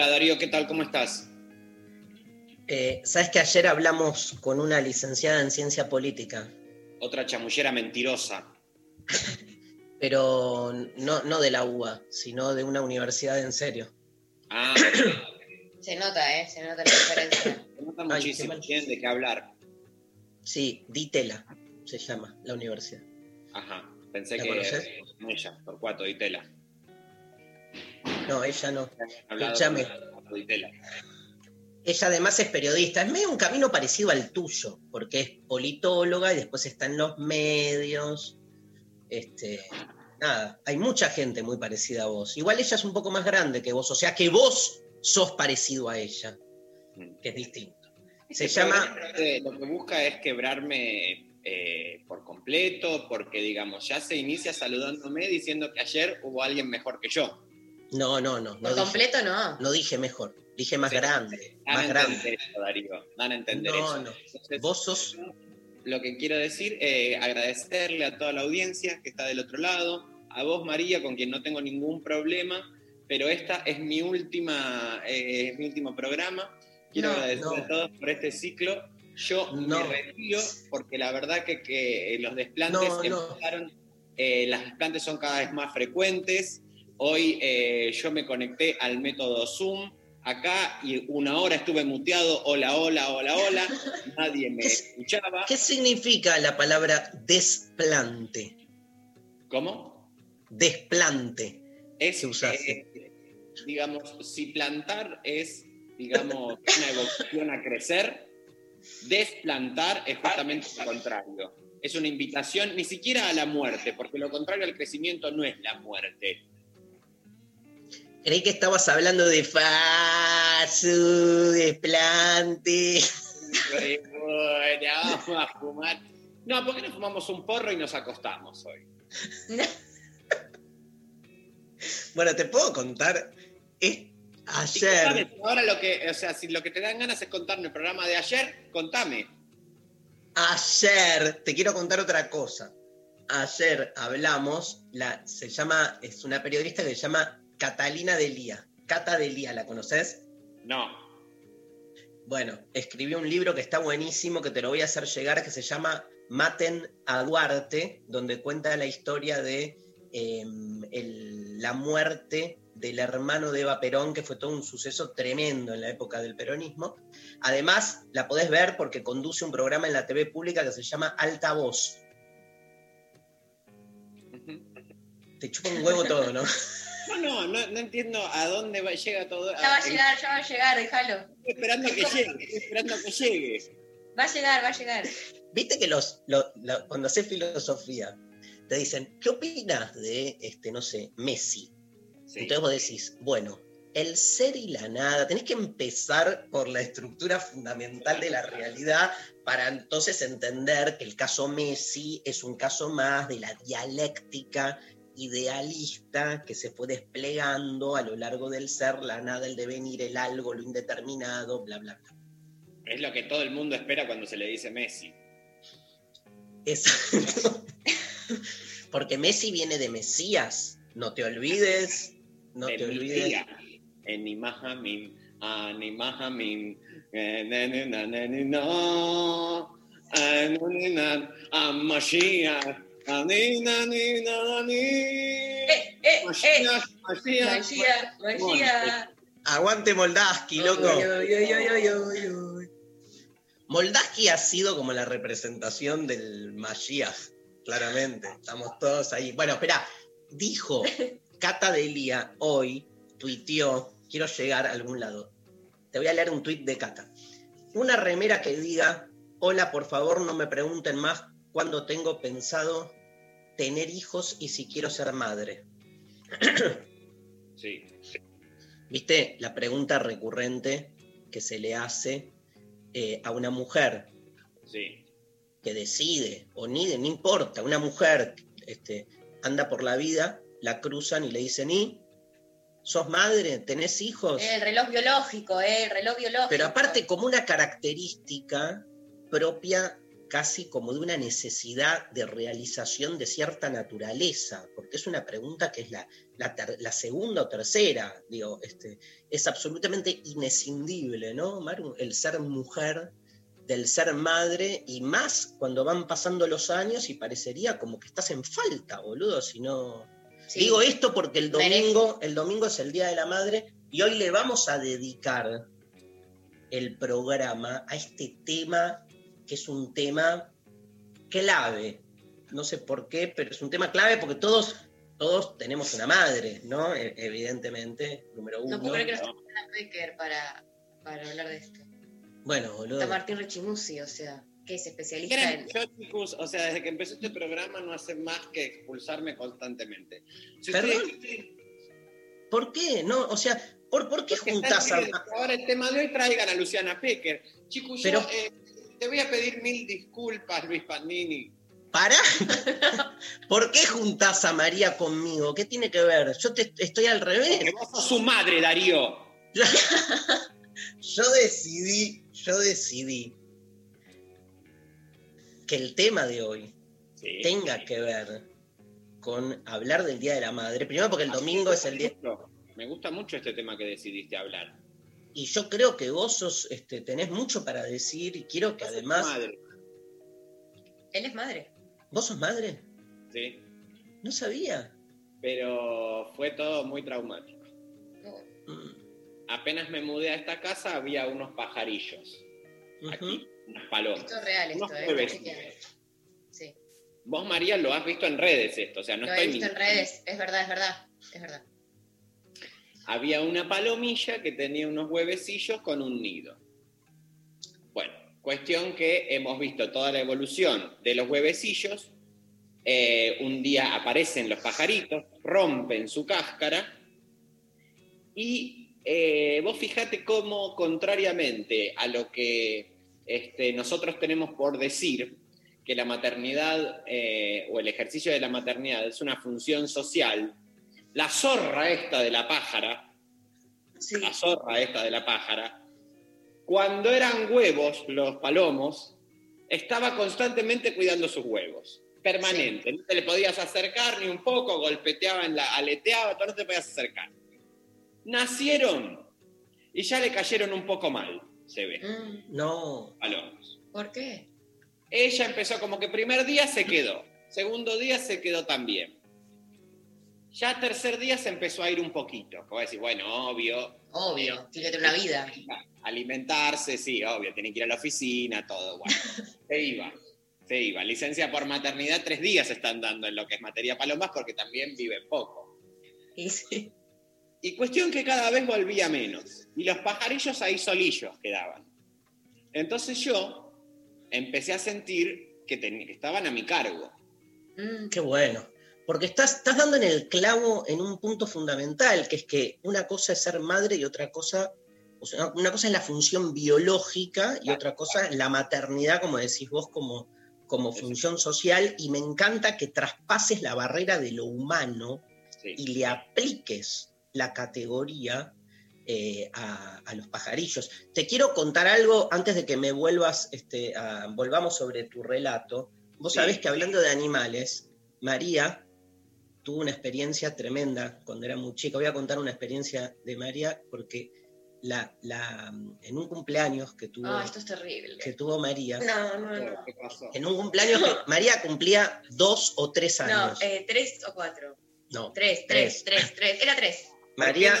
Hola Darío, ¿qué tal? ¿Cómo estás? Eh, sabes que ayer hablamos con una licenciada en ciencia política, Otra chamullera mentirosa. pero no, no de la UBA, sino de una universidad en serio. Ah, Se nota, ¿eh? Se nota la diferencia. se nota Ay, muchísimo, qué mal. tienen de qué hablar. Sí, Ditela se llama la universidad. Ajá, pensé ¿La que conoces? no ella, Torcuato Di Tela. No, ella no. Escúchame. Ella además es periodista, es medio un camino parecido al tuyo, porque es politóloga y después está en los medios. Este, nada, hay mucha gente muy parecida a vos. Igual ella es un poco más grande que vos, o sea que vos sos parecido a ella, que es distinto. Se Este llama, programa, eh, Lo que busca es quebrarme eh, por completo, porque digamos, ya se inicia saludándome diciendo que ayer hubo alguien mejor que yo. No, no, no, no Por dije, completo no. no dije mejor, dije más Sí. grande, Dan más a grande. entender eso, Darío. Dan a entender No, eso. no. Entonces, Vos sos, lo que quiero decir, eh, agradecerle a toda la audiencia que está del otro lado, a vos María, con quien no tengo ningún problema, pero esta es mi última, eh, es mi último programa. Quiero No, agradecer no. a todos por este ciclo. Yo No. me retiro porque la verdad que, que los desplantes No, no. empezaron, eh, las desplantes son cada vez más frecuentes. Hoy eh, yo me conecté al método Zoom acá y una hora estuve muteado, hola, hola, hola, hola, nadie me ¿Qué- escuchaba. ¿qué significa la palabra desplante? ¿Cómo? Desplante. Es, eh, digamos, si plantar es, digamos, una evolución a crecer, desplantar es justamente lo contrario. Es una invitación ni siquiera a la muerte, porque lo contrario al crecimiento no es la muerte. Creí que estabas hablando de fasu, desplante. Re buena, vamos a fumar. No, ¿por qué no fumamos un porro y nos acostamos hoy? Bueno, te puedo contar. Es ayer. ahora lo que, o sea, si lo que te dan ganas es contarme el programa de ayer, contame. Ayer, te quiero contar otra cosa. Ayer hablamos, la, se llama, es una periodista que se llama Catalina Delía. Cata Delía, ¿la conoces? No. Bueno, escribió un libro que está buenísimo, que te lo voy a hacer llegar, que se llama Maten a Duarte, donde cuenta la historia de eh, el- la muerte del hermano de Eva Perón, que fue todo un suceso tremendo en la época del peronismo. Además, la podés ver porque conduce un programa en la TV pública que se llama Alta Voz. Te chupa un huevo todo, ¿no? No, no, no, entiendo a dónde va- llega todo. Ya va a llegar, ya va a llegar, déjalo. Estoy esperando que llegue, estoy esperando que llegue. Va a llegar, va a llegar. Viste que los, lo- lo- cuando haces filosofía te dicen, ¿qué opinas de, este, no sé, Messi? Sí. Entonces vos decís, bueno, el ser y la nada, tenés que empezar por la estructura fundamental de la realidad para entonces entender que el caso Messi es un caso más de la dialéctica idealista que se fue desplegando a lo largo del ser, la nada, el devenir, el algo, lo indeterminado, bla, bla, bla. Es lo que todo el mundo espera cuando se le dice Messi. Exacto. Porque Messi viene de Mesías, no te olvides, no de te olvides. tía. En Imajamin, Animajamin, eh, na, na, no, ah, no, ah, ah. Eh, eh, eh. Aguante Moldaski, loco. Moldaski ha sido como la representación del Mashiach, claramente. Estamos todos ahí. Bueno, espera, dijo Cata Delia hoy, tuiteó, quiero llegar a algún lado. Te voy a leer un tuit de Cata. Una remera que diga, hola, por favor, no me pregunten más cuándo tengo pensado tener hijos y si quiero ser madre. Sí. ¿Viste? La pregunta recurrente que se le hace eh, a una mujer Sí. que decide, o ni no importa, una mujer este, anda por la vida, la cruzan y le dicen, ¿y? ¿Sos madre? ¿Tenés hijos? El reloj biológico, eh, el reloj biológico. Pero aparte como una característica propia casi como de una necesidad de realización de cierta naturaleza, porque es una pregunta que es la, la, ter- la segunda o tercera, digo, este, es absolutamente inescindible, ¿no, Maru? El ser mujer, del ser madre, y más cuando van pasando los años y parecería como que estás en falta, boludo, si no... Sí. Digo esto porque el domingo, el domingo es el Día de la Madre y hoy le vamos a dedicar el programa a este tema que es un tema clave. No sé por qué, pero es un tema clave porque todos, todos tenemos una madre, ¿no? E- Evidentemente, número uno. No puedo creer que no Becker para, para hablar de esto. Bueno, boludo. Está Martín Rechimusi, o sea, que es especialista en. yo, chicos, o sea, desde que empezó este programa no hacen más que expulsarme constantemente. Si ¿Perdón? ¿Por qué? No, o sea, ¿por, por qué Porque juntás están a, Ahora el tema de hoy traigan a Luciana Pecker. Chicos, Pero- yo eh, te voy a pedir mil disculpas, Luis Pandini. ¿Para? ¿Por qué juntás a María conmigo? ¿Qué tiene que ver? Yo te, estoy al revés. Porque vos sos su madre, Darío. Yo, decidí, yo decidí que el tema de hoy Sí. tenga que ver con hablar del Día de la Madre. Primero porque el domingo es el día... Me gusta mucho este tema que decidiste hablar. Y yo creo que vos sos, este, tenés mucho para decir y quiero que además... madre, Él es madre. ¿Vos sos madre? sí. No sabía. Pero fue todo muy traumático. Mm, Apenas me mudé a esta casa había unos pajarillos. Aquí, unas palomas. Esto es real, esto, ¿eh? Sí. Vos, María, lo has visto en redes esto, o sea, no Lo estoy he visto en redes. Es verdad, es verdad. Es verdad. Había una palomilla que tenía unos huevecillos con un nido. Bueno, cuestión que hemos visto toda la evolución de los huevecillos. Eh, un día aparecen los pajaritos, rompen su cáscara y eh, vos fijate cómo, contrariamente a lo que este, nosotros tenemos por decir, que la maternidad eh, o el ejercicio de la maternidad es una función social, la zorra esta de la pájara, Sí. la zorra esta de la pájara, cuando eran huevos los palomos, estaba constantemente cuidando sus huevos, permanente. No te le podías acercar ni un poco, golpeteaba, en la, aleteaba, todo, no te podías acercar. Nacieron y ya le cayeron un poco mal, se ve, Mm, No. palomos. ¿Por qué? Ella empezó como que primer día se quedó, segundo día se quedó también. Ya tercer día se empezó a ir un poquito, como decir, bueno, obvio, Obvio, tiene que tener una vida. alimentarse, sí, obvio, tiene que ir a la oficina, todo, bueno. Se iba, se iba. Licencia por maternidad, tres días están dando en lo que es materia palomas porque también vive poco. Y sí. Y cuestión que cada vez volvía menos. Y los pajarillos ahí solillos quedaban. Entonces yo empecé a sentir que, ten- que estaban a mi cargo. Mm, Qué bueno. Porque estás, estás dando en el clavo en un punto fundamental, que es que una cosa es ser madre y otra cosa, o sea, una cosa es la función biológica y otra cosa es la maternidad, como decís vos, como, como función social. Y me encanta que traspases la barrera de lo humano Sí. y le apliques la categoría eh, a, a los pajarillos. Te quiero contar algo antes de que me vuelvas, este, a- volvamos sobre tu relato. Vos Sí. sabés que hablando de animales, María tuvo una experiencia tremenda cuando era muy chica. Voy a contar una experiencia de María porque la, la, en un cumpleaños que tuvo, Ah, esto es terrible. que tuvo María, No, no, no. ¿Qué pasó? en un cumpleaños que María cumplía dos o tres No, años. eh, tres o cuatro. no, Tres, tres, tres, tres. Era tres. María,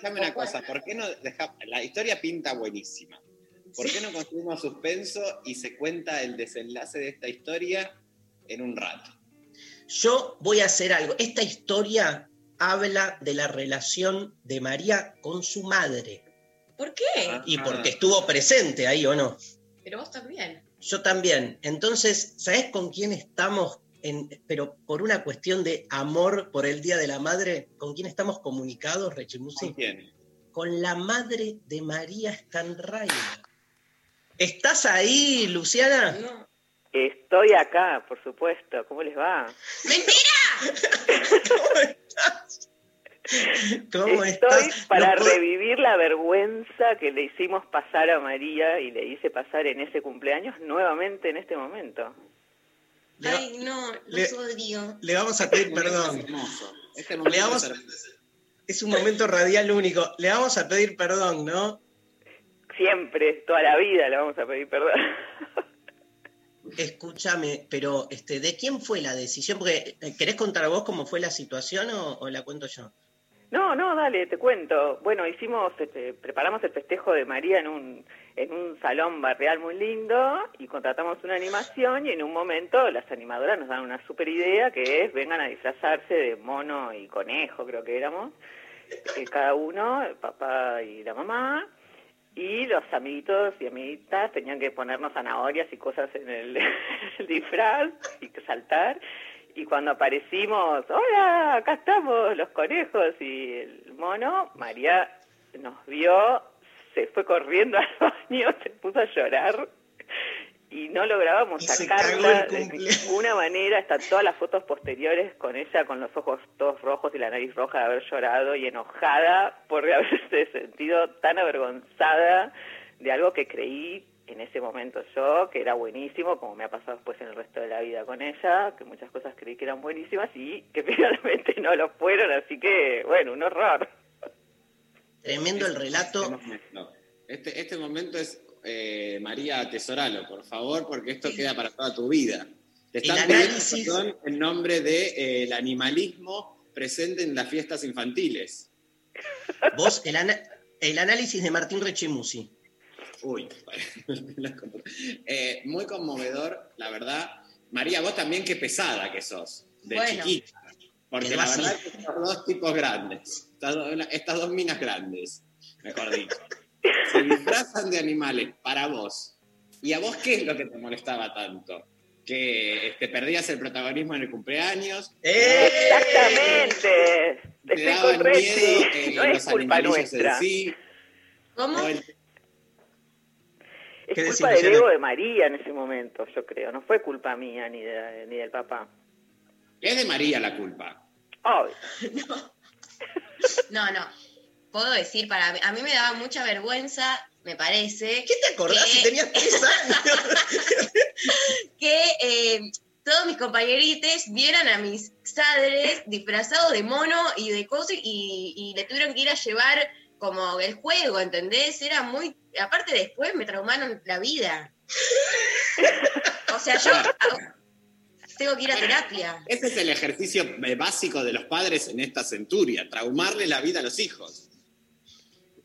Déjame una cosa, ¿por qué no deja- La historia pinta buenísima. ¿Por qué no construimos suspenso y se cuenta el desenlace de esta historia en un rato? Yo voy a hacer algo. Esta historia habla de la relación de María con su madre. ¿Por qué? Ah. Y porque estuvo presente ahí, ¿o no? Pero vos también. Yo también. Entonces, ¿sabés con quién estamos? En, pero por una cuestión de amor por el Día de la Madre, ¿con quién estamos comunicados, Rechimusi? ¿Con quién? Con la madre de María Stanray. ¿Estás ahí, Luciana? No. Estoy acá, por supuesto. ¿Cómo les va? ¿Cómo estás? ¿Cómo Estoy estás? para No puedo- revivir la vergüenza que le hicimos pasar a María y le hice pasar en ese cumpleaños nuevamente en este momento. Le, Ay, no, le- los odio. le vamos a pedir perdón. es hermoso. Este momento Le vamos- es hermoso. Es un momento radial único. Le vamos a pedir perdón, ¿no? Siempre, toda la vida le vamos a pedir perdón. Escúchame, pero este, ¿de quién fue la decisión? Porque, eh, ¿querés contar vos cómo fue la situación o, la cuento yo? No, no, dale, te cuento. Bueno, hicimos, este, preparamos el festejo de María en un, en un salón barrial muy lindo y contratamos una animación y en un momento las animadoras nos dan una super idea que es vengan a disfrazarse de mono y conejo, creo que éramos, eh, cada uno, el papá y la mamá, y los amiguitos y amiguitas tenían que ponernos zanahorias y cosas en el, el disfraz y saltar. Y cuando aparecimos, hola, acá estamos los conejos y el mono, María nos vio, se fue corriendo al baño, se puso a llorar y no lográbamos sacarla de ninguna manera. Están todas las fotos posteriores con ella con los ojos todos rojos y la nariz roja de haber llorado y enojada por haberse sentido tan avergonzada de algo que creí en ese momento yo, que era buenísimo, como me ha pasado después en el resto de la vida con ella, que muchas cosas creí que eran buenísimas y que finalmente no lo fueron, así que, bueno, un horror. Tremendo el relato. este, este momento es, eh, María, atesoralo, por favor, porque esto Sí. queda para toda tu vida. Te El están pidiendo análisis- perdón en nombre del animalismo presente en las fiestas infantiles. Vos, el, ana- el análisis de Martín Rechimusi. Uy, Eh, muy conmovedor, la verdad. María, vos también qué pesada que sos, de Bueno. chiquita. Porque la verdad que estos dos tipos grandes, estas dos, estas dos minas grandes, mejor dicho, se disfrazan de animales para vos. ¿Y a vos qué es lo que te molestaba tanto? ¿Que este, perdías el protagonismo en el cumpleaños? ¡Eh! Exactamente. ¿Te Estoy daban con miedo eh, No es los culpa animalillos en nuestra. sí? ¿Cómo? ¿O el- Es ¿Qué decís, culpa del ego de María en ese momento, yo creo. No fue culpa mía ni, de- ni del papá. es de María la culpa. Obvio. No, no. Puedo decir, para mí, a mí me daba mucha vergüenza, me parece, ¿Qué te acordás ¿Qué? si tenías tres años? que eh, todos mis compañeritos vieran a mis padres disfrazados de mono y de cosas y, y le tuvieron que ir a llevar como el juego, ¿entendés? Era muy... Aparte después me traumaron la vida. O sea, yo tengo que ir a terapia. Ese es el ejercicio eh, básico de los padres en esta centuria, traumarle la vida a los hijos.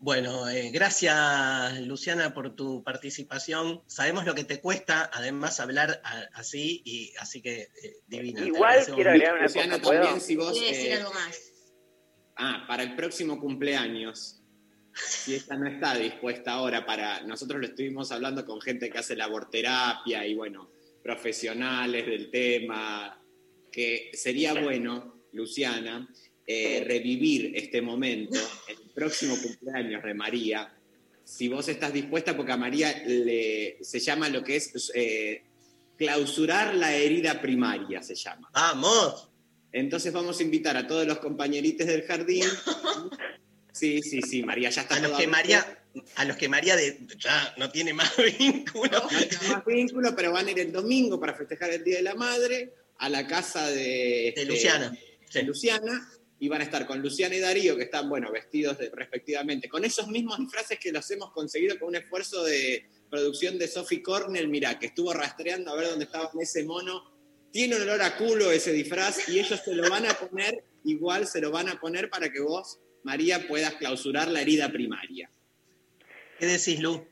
Bueno, eh, gracias Luciana por tu participación. Sabemos lo que te cuesta, además, hablar a- así, y así que eh, Igual quiero agregar una Luciana, cosa, ¿puedo? también si vos... Decir eh, algo más. ah, para el próximo cumpleaños, si esta no está dispuesta ahora para... Nosotros lo estuvimos hablando con gente que hace laborterapia y, bueno, profesionales del tema, que sería bueno, Luciana, eh, revivir este momento, el próximo cumpleaños de María, si vos estás dispuesta, porque a María le, se llama lo que es eh, clausurar la herida primaria, se llama. Vamos. Entonces vamos a invitar a todos los compañeritos del jardín. Sí, sí, sí, María ya está. A los que María, a los que María de, ya no tiene más vínculo. No tiene más vínculo, pero van a ir el domingo para festejar el Día de la Madre a la casa de, De este, Luciana. de Luciana y van a estar con Luciana y Darío, que están, bueno, vestidos respectivamente, con esos mismos disfraces que los hemos conseguido con un esfuerzo de producción de Sophie Cornell, mirá, que estuvo rastreando a ver dónde estaba ese mono. Tiene un olor a culo ese disfraz y ellos se lo van a poner, igual se lo van a poner para que vos, María, puedas clausurar la herida primaria. ¿Qué decís, Lu?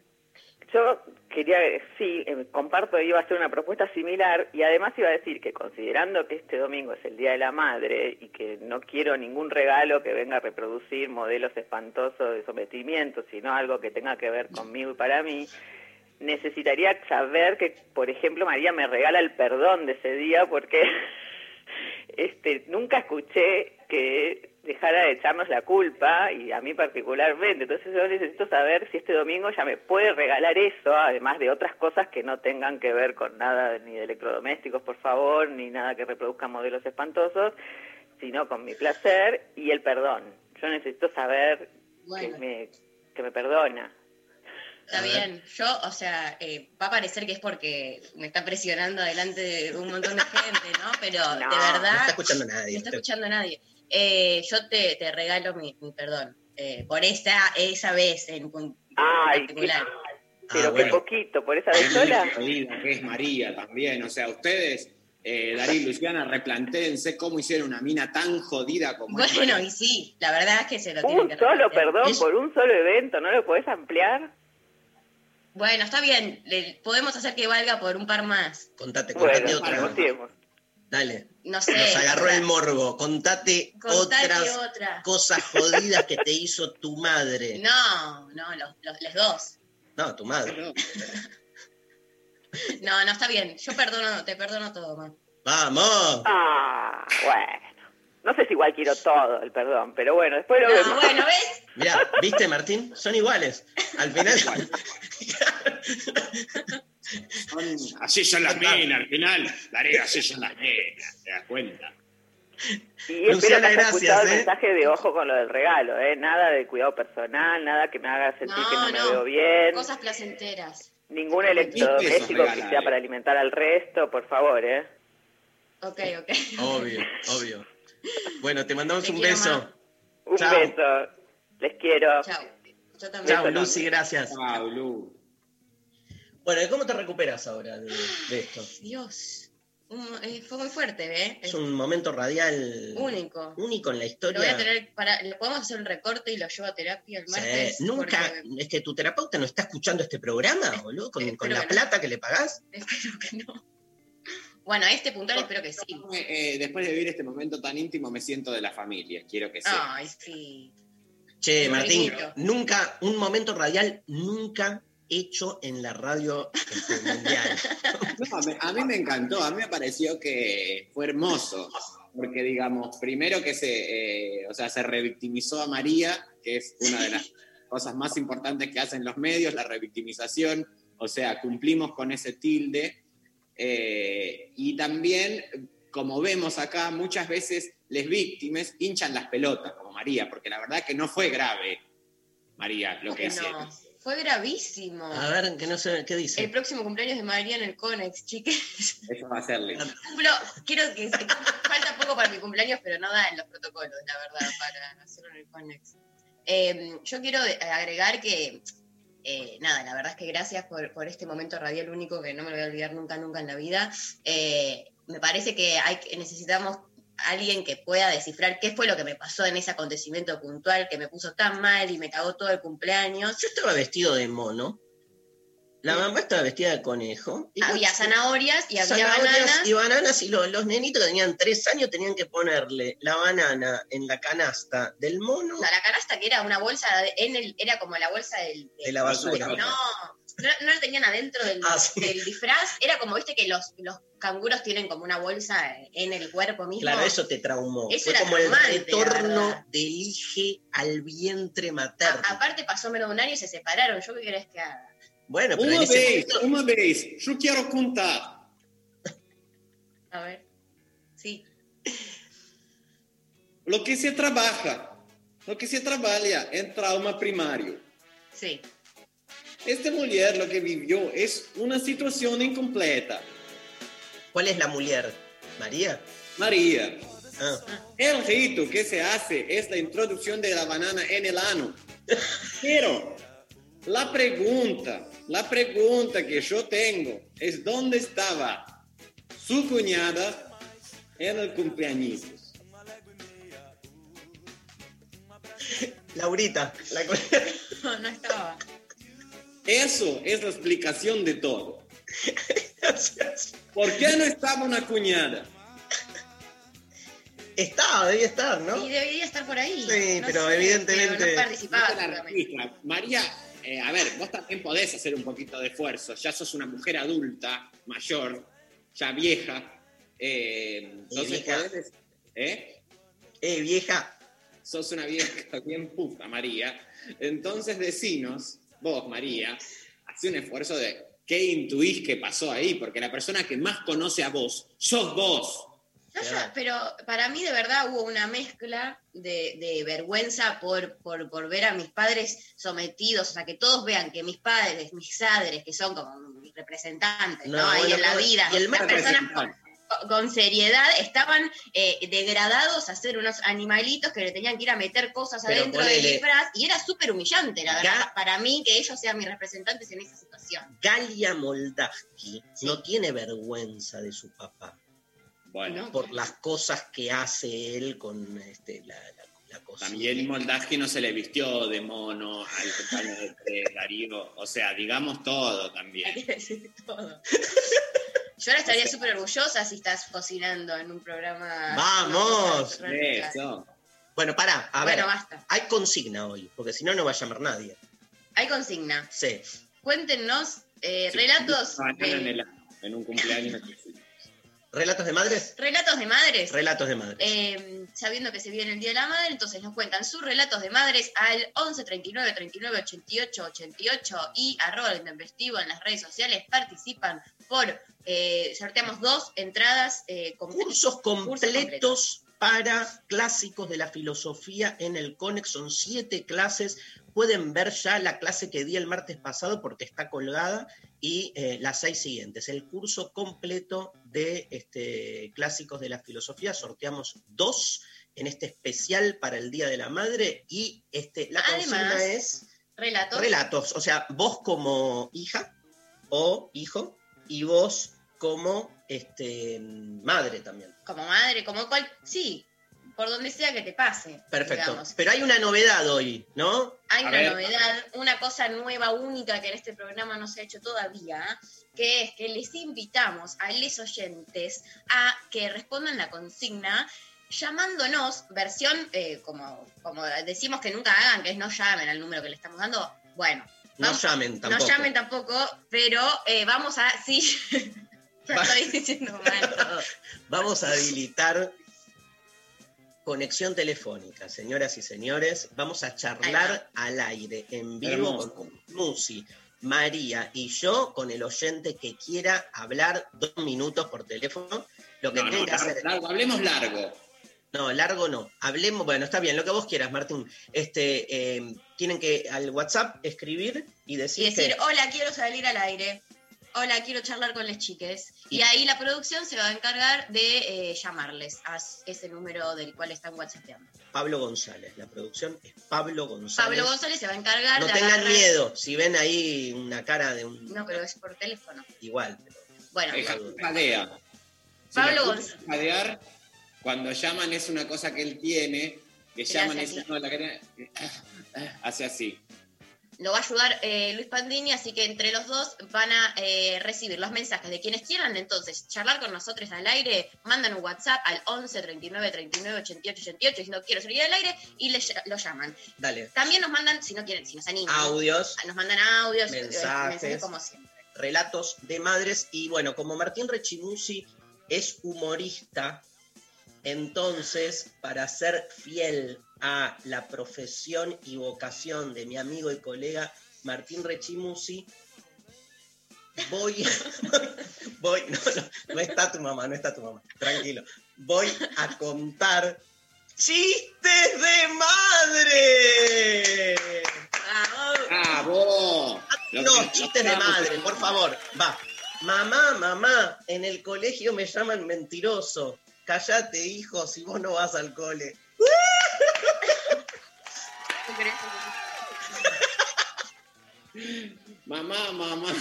Yo quería, sí, eh, comparto, iba a hacer una propuesta similar y además iba a decir que considerando que este domingo es el Día de la Madre y que no quiero ningún regalo que venga a reproducir modelos espantosos de sometimiento, sino algo que tenga que ver conmigo y para mí, necesitaría saber que, por ejemplo, María me regala el perdón de ese día porque este nunca escuché que dejara de echarnos la culpa y a mí particularmente. Entonces yo necesito saber si este domingo ya me puede regalar eso, además de otras cosas que no tengan que ver con nada ni de electrodomésticos, por favor, ni nada que reproduzca modelos espantosos, sino con mi placer y el perdón. Yo necesito saber Bueno. que, me, que me perdona. Está bien, yo, o sea, eh, va a parecer que es porque me está presionando delante de un montón de gente, ¿no? Pero No, de No verdad, está escuchando a no nadie. está escuchando nadie. Eh, yo te, te regalo mi, mi perdón eh, por esa, esa vez en, en Ay, particular. Pero Ah, qué bueno. poquito, por esa vez sola. jodida que es María también. O sea, ustedes, eh, Darío y Luciana, replantéense cómo hicieron una mina tan jodida como Bueno, y sí, la verdad es que se lo tienen Un que solo replantear. perdón por un solo evento, ¿no lo podés ampliar? Bueno, está bien, le- podemos hacer que valga por un par más. Contate, contate Bueno, otra. negociemos. Dale. No sé. Nos agarró o sea, el morbo. Contate, contate otras otra. cosas jodidas que te hizo tu madre. No, no, los, los, les dos. No, tu madre. No, no, está bien. Yo perdono, te perdono todo, man. ¡Vamos! Ah, bueno. No sé si igual quiero todo el perdón, pero bueno, después lo No, vemos. bueno, ¿ves? Mirá, ¿viste, Martín? Son iguales. Al final. Son- así son las minas, al final. Darío, así son las minas, ¿te das cuenta? Y espero Luciana, que hayas gracias, escuchado el ¿eh? mensaje de ojo con lo del regalo, ¿eh? Nada de cuidado personal, nada que me haga sentir No, que no, no. me veo bien, Cosas placenteras. ningún electrodoméstico que sea eh. para alimentar al resto, por favor, ¿eh? Ok, ok. Obvio, obvio. Bueno, te mandamos Te un quiero beso. más. Un Chao. beso. Les quiero. Chao. Yo también. Chao, Lucy, gracias. Chao, Lu. Bueno, ¿y cómo te recuperas ahora de, de esto? Dios. Un- eh, fue muy fuerte, ¿eh? Es un momento radial único. único en la Lo historia. voy a tener para. ¿Le podemos hacer un recorte y lo llevo a terapia el Sí, martes? nunca, Porque es que tu terapeuta no está escuchando este programa, boludo, con, la no. plata que le pagás. espero que no. Bueno, a este puntual espero que sí. Eh, después de vivir este momento tan íntimo, me siento de la familia. Quiero que sea. Ay, sí. Che, Martín, bonito. nunca, un momento radial nunca hecho en la radio este, mundial. No, a mí me encantó, a mí me pareció que fue hermoso, porque digamos, primero que se, eh, o sea, se revictimizó a María, que es una de las cosas más importantes que hacen los medios, la revictimización, o sea, cumplimos con ese tilde, eh, y también, como vemos acá, muchas veces les víctimas hinchan las pelotas, como María, porque la verdad que no fue grave, María, lo que hacía. No, fue gravísimo. A ver, que no sé, ¿qué El dice? próximo cumpleaños de María en el Conex, chiques. Eso va a ser lindo. Cumplo, quiero que se- falta poco para mi cumpleaños, pero no da en los protocolos, la verdad, para hacerlo en el Conex. Eh, yo quiero agregar que, eh, nada, la verdad es que gracias por, este momento radial único que no me lo voy a olvidar nunca, nunca en la vida. Eh, me parece que hay, necesitamos alguien que pueda descifrar qué fue lo que me pasó en ese acontecimiento puntual que me puso tan mal y me cagó todo el cumpleaños. Yo estaba vestido de mono, la mamá estaba vestida de conejo. y Había zanahorias y había zanahorias bananas. y bananas y lo- los nenitos que tenían tres años tenían que ponerle la banana en la canasta del mono. No, la canasta que era una bolsa, de- en el, era como la bolsa del... De la basura. No, no, no lo tenían adentro del, Ah, sí. del disfraz. Era como, viste, que los, los canguros tienen como una bolsa en el cuerpo mismo. Claro, eso te traumó. Eso Fue era como el retorno del hije al vientre A- materno. aparte pasó menos de un año y se separaron. ¿Yo qué querés que haga? Bueno, pero ese vez, momento- uma vez, yo quiero contar. A ver. Sí. Lo que se trabaja, lo que se trabaja en trauma primario. Sí. Esta mujer lo que vivió es una situación incompleta. ¿Cuál es la mujer? ¿María? María, Ah. el rito que se hace es la introducción de la banana en el ano. Pero la pregunta, la pregunta que yo tengo es dónde estaba su cuñada en el cumpleaños. Laurita. la- No, no estaba. Eso es la explicación de todo. ¿Por qué no estaba una cuñada? Estaba, debía estar, ¿no? Y debería estar por ahí. Sí, No pero sé, evidentemente- pero no participaba. No te la seguramente. registra. María, eh, a ver, vos también podés hacer un poquito de esfuerzo. Ya sos una mujer adulta, mayor, ya vieja. eh, entonces vieja. podés. ¿Eh? Eh, vieja. Sos una vieja bien puta, María. Entonces decinos, vos, María, hace un esfuerzo de qué intuís que pasó ahí, porque la persona que más conoce a vos sos vos. No, yo- pero para mí de verdad hubo una mezcla de, de vergüenza por, por, por ver a mis padres sometidos, o sea, que todos vean que mis padres, mis padres, que son como mis representantes, ¿no? No, Ahí en la vida, y el las más personas con, con seriedad estaban eh, degradados a ser unos animalitos que le tenían que ir a meter cosas Pero adentro del disfraz y era súper humillante, la verdad, Ga- para mí que ellos sean mis representantes en esa situación. Galia Moldavsky Sí. no tiene vergüenza de su papá Bueno, ¿no? por las cosas que hace él con este, la, la, la cocina. también Moldaski no se le vistió de mono al compañero de, de Darío. O sea, digamos todo también. Hay que decir todo. Yo ahora estaría súper orgullosa si estás cocinando en un programa. ¡Vamos! Eso. Bueno, pará, a bueno, ver, basta. hay consigna hoy, porque si no, no va a llamar nadie. Hay consigna. Sí. Cuéntenos eh, Sí, relatos. mañana de- en, el- en un cumpleaños. ¿Relatos de madres? Relatos de madres. Relatos de madres. Eh, sabiendo que se viene el Día de la Madre, entonces nos cuentan sus relatos de madres al 11 39 39 88 88 y arroba el intempestivo en las redes sociales. Participan por, eh, sorteamos dos entradas eh, con Cursos completos completos. para clásicos de la filosofía en el CONEX. Son siete clases. Pueden ver ya la clase que di el martes pasado porque está colgada y eh, las seis siguientes. El curso completo de este, clásicos de la filosofía. Sorteamos dos en este especial para el Día de la Madre y este, la Además, consigna es relatos. relatos. O sea, vos como hija o hijo y vos como este, madre también. como madre, como cual, sí, por donde sea que te pase. Perfecto. digamos. Pero hay una novedad hoy, ¿no? Hay A una ver. novedad, una cosa nueva, única que en este programa no se ha hecho todavía, que es que les invitamos a les oyentes a que respondan la consigna llamándonos, versión, eh, como, como decimos que nunca hagan, que es no llamen al número que le estamos dando. Bueno, No llamen tampoco. no llamen tampoco, pero eh, vamos a, sí, ya estoy diciendo mal todo. Vamos a habilitar conexión telefónica, señoras y señores. Vamos a charlar al aire, en vivo, Hermoso. con Musi, María y yo, con el oyente que quiera hablar dos minutos por teléfono. Lo que No, tienen no, largo, hacer. largo, hablemos largo. No, largo no. Hablemos, bueno, está bien, lo que vos quieras, Martín. Este, eh, tienen que al WhatsApp escribir y Y decir, decir, que- hola, quiero salir al aire. Hola, quiero charlar con las chiques. Y, ahí la producción se va a encargar de eh, llamarles a ese número del cual están whatsappeando. Pablo González. La producción es Pablo González. Pablo González se va a encargar No de tengan agarrar- miedo, si ven ahí una cara de un No, pero es por teléfono. igual, pero Bueno, no. jadea. Si Pablo lo escuchas jadear, cuando llaman es una cosa que él tiene, que llaman hace es no, la que hace así. Lo va a ayudar eh, Luis Pandini, así que entre los dos van a eh, recibir los mensajes de quienes quieran entonces charlar con nosotros al aire, mandan un WhatsApp al 11 39 39 88 88 diciendo quiero salir al aire y le, ll- lo llaman. dale. También nos mandan, si no quieren, si nos animan, Audios, nos mandan audios, eh, Mensajes. mensajes como siempre. relatos de madres y bueno, como Martín Rechimusi es humorista, entonces para ser fiel a la profesión y vocación de mi amigo y colega Martín Rechimusi, voy, voy, no, no, no está tu mamá, no está tu mamá, tranquilo, voy a contar chistes de madre. ¡Bravo! Lo No, chistes de madre, por favor. Va. Mamá, mamá, en el colegio me llaman mentiroso. Cállate, hijo, si vos no vas al cole. Mamá, mamá.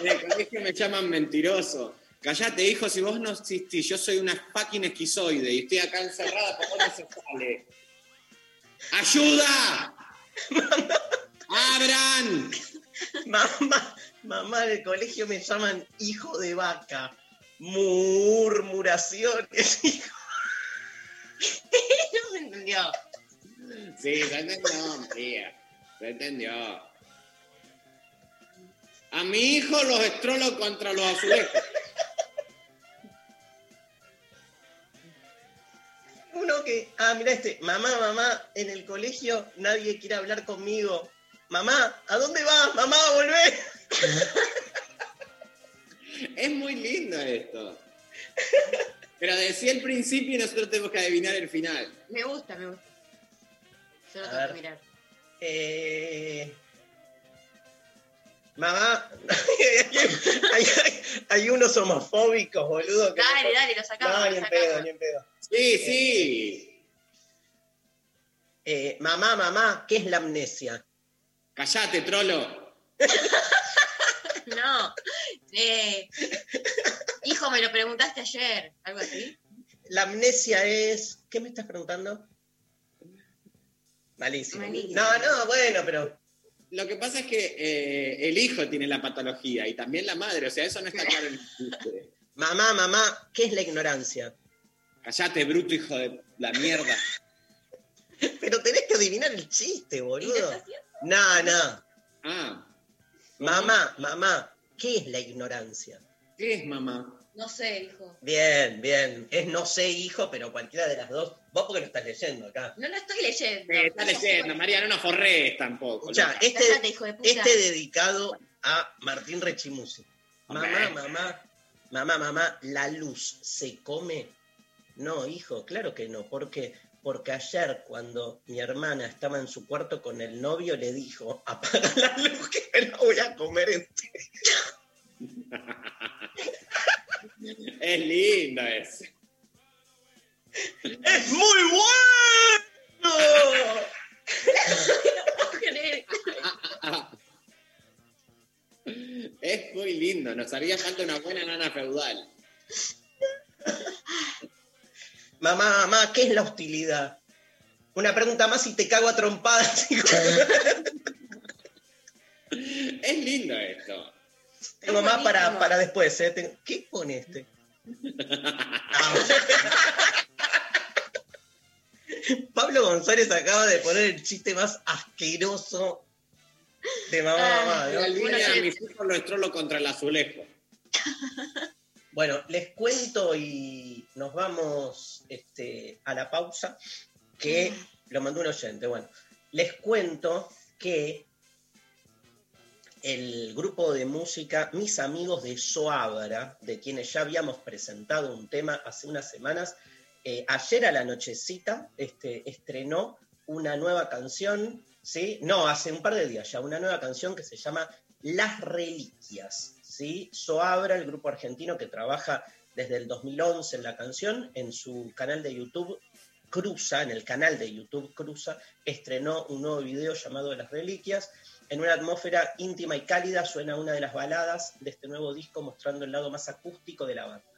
En el colegio me llaman mentiroso. Callate, hijo, si vos no existís, yo soy una fucking esquizoide y estoy acá encerrada, ¿por qué no se sale? ¡Ayuda! ¡Abran! Mamá, mamá, en el colegio me llaman hijo de vaca. Murmuraciones, hijo. no se entendió. Sí, se entendió, María. Se entendió. A mi hijo los estrolo contra los azulejos. Uno que, ah, mira este, mamá, mamá, en el colegio nadie quiere hablar conmigo. Mamá, ¿a dónde vas? Mamá, volvé. Es muy lindo esto. Pero decía el principio y nosotros tenemos que adivinar el final. Me gusta, me gusta. Solo A tengo que mirar. Eh, mamá, hay, hay- hay unos homofóbicos, boludo. que- Dale, dale, lo sacamos. No, lo ni en pedo, ni en pedo. Sí, sí. Eh, mamá, mamá, ¿qué es la amnesia? Callate, trolo. No. Eh, hijo, me lo preguntaste ayer. Algo así. La amnesia es. ¿Qué me estás preguntando? Malísimo. Malísimo. No, no, bueno, pero. Lo que pasa es que eh, el hijo tiene la patología y también la madre, o sea, eso no está claro en el chiste. Mamá, mamá, ¿qué es la ignorancia? Callate, bruto hijo de la mierda. Pero tenés que adivinar el chiste, ¿Y te boludo. No, no. Ah, Mamá, mamá, ¿qué es la ignorancia? ¿qué es mamá? No sé, hijo. Bien, bien. Es no sé, hijo, pero cualquiera de las dos. Vos porque lo estás leyendo acá. No lo estoy leyendo. Eh, está leyendo, María, no nos forres tampoco. Escucha, loca. este, de puta. este dedicado a Martín Rechimusi. Mamá, mamá, mamá, mamá, ¿la luz se come? No, hijo, claro que no. ¿Por qué? Porque ayer cuando mi hermana estaba en su cuarto con el novio, le dijo, apaga la luz que me la voy a comer entera. Es lindo eso. ¡Es muy bueno! Es muy lindo, nos haría falta una buena nana feudal. Mamá, mamá, ¿qué es la hostilidad? Una pregunta más y te cago a trompadas. hijo. Es lindo esto. Tengo más para, para después. ¿eh? ¿Qué pone este? Pablo González acaba de poner el chiste más asqueroso de mamá, Ah, mamá. ¿no? La Bueno, línea sí. de mis hijos lo estrolo contra el azulejo. Bueno, les cuento y nos vamos este, a la pausa, que lo mandó un oyente. Bueno, les cuento que el grupo de música Mis Amigos de Soabra, de quienes ya habíamos presentado un tema hace unas semanas, eh, ayer a la nochecita este, estrenó una nueva canción, ¿sí? No, hace un par de días ya, una nueva canción que se llama Las Reliquias, ¿sí? Soabra, el grupo argentino que trabaja desde el 2011 en la canción, en su canal de YouTube Cruza, en el canal de YouTube Cruza, estrenó un nuevo video llamado Las Reliquias. En una atmósfera íntima y cálida suena una de las baladas de este nuevo disco mostrando el lado más acústico de la banda.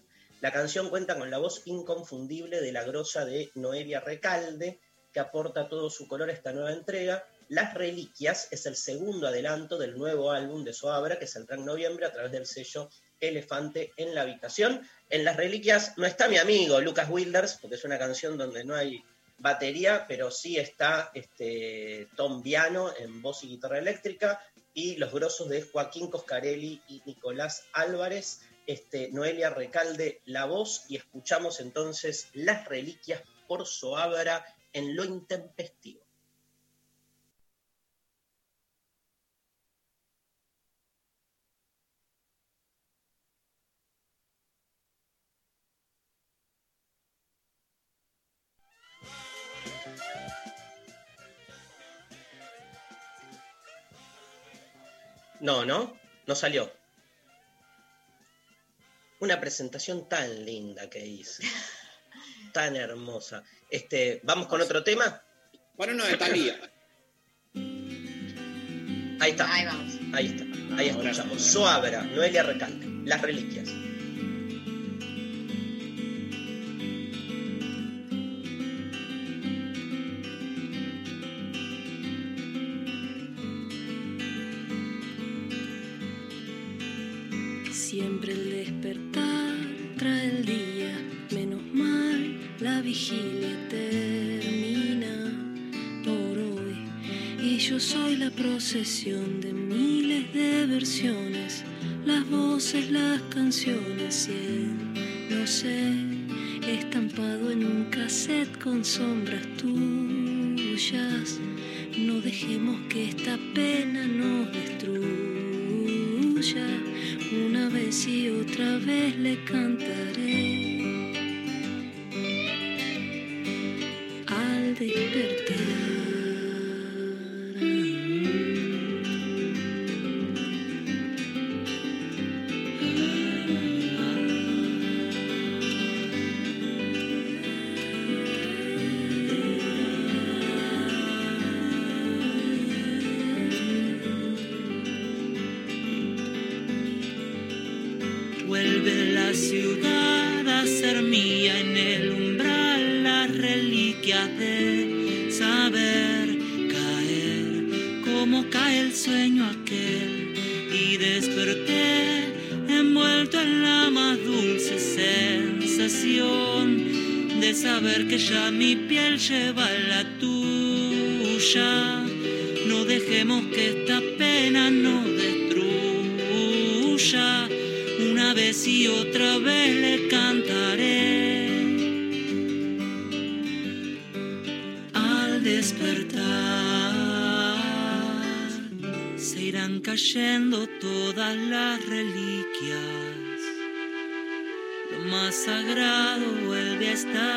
La canción cuenta con la voz inconfundible de la grosa de Noelia Recalde, que aporta todo su color a esta nueva entrega. Las Reliquias es el segundo adelanto del nuevo álbum de Soabra, que saldrá en noviembre a través del sello Elefante en la Habitación. En Las Reliquias no está mi amigo Lucas Wilders, porque es una canción donde no hay batería, pero sí está este, Tom Viano en voz y guitarra eléctrica y los grosos de Joaquín Coscarelli y Nicolás Álvarez, este, Noelia Recalde la voz y escuchamos entonces Las Reliquias por Soabra en lo intempestivo. No, no, no salió. Una presentación tan linda que hice. Tan hermosa. Este, ¿vamos con otro tema? Pon uno de Talía. Ahí está. Ahí vamos. Ahí está. Ahí escuchamos. Soabra, Noelia Recalde. Las reliquias. De miles de versiones, las voces, las canciones y no sé, estampado en un cassette con sombras tuyas. No dejemos que esta pena nos destruya. Una vez y otra vez le cantaré. Sagrado vuelve a estar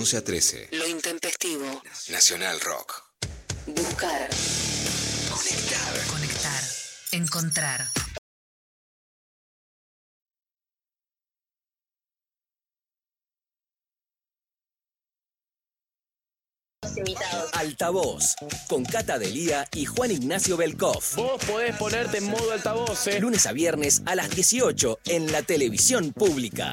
11 a 13. Lo intempestivo. Nacional Rock. Buscar. Conectar. Conectar. Encontrar. invitados. Altavoz, con Cata Delía y Juan Ignacio Belkov. Vos podés ponerte en modo altavoz, ¿eh? Lunes a viernes a las 18 en la televisión pública.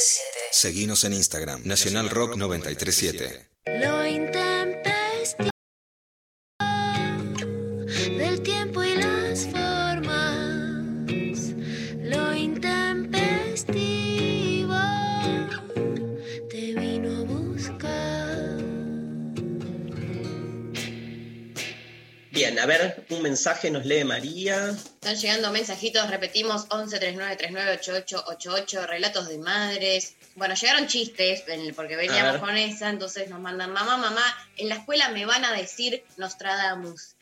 937. Seguinos en Instagram, Nacional Rock 937. A ver, un mensaje nos lee María. Están llegando mensajitos, repetimos 11 39 39 88 88, relatos de madres. Bueno, llegaron chistes, porque veníamos con esa, entonces nos mandan, mamá, mamá, en la escuela me van a decir Nostradamus.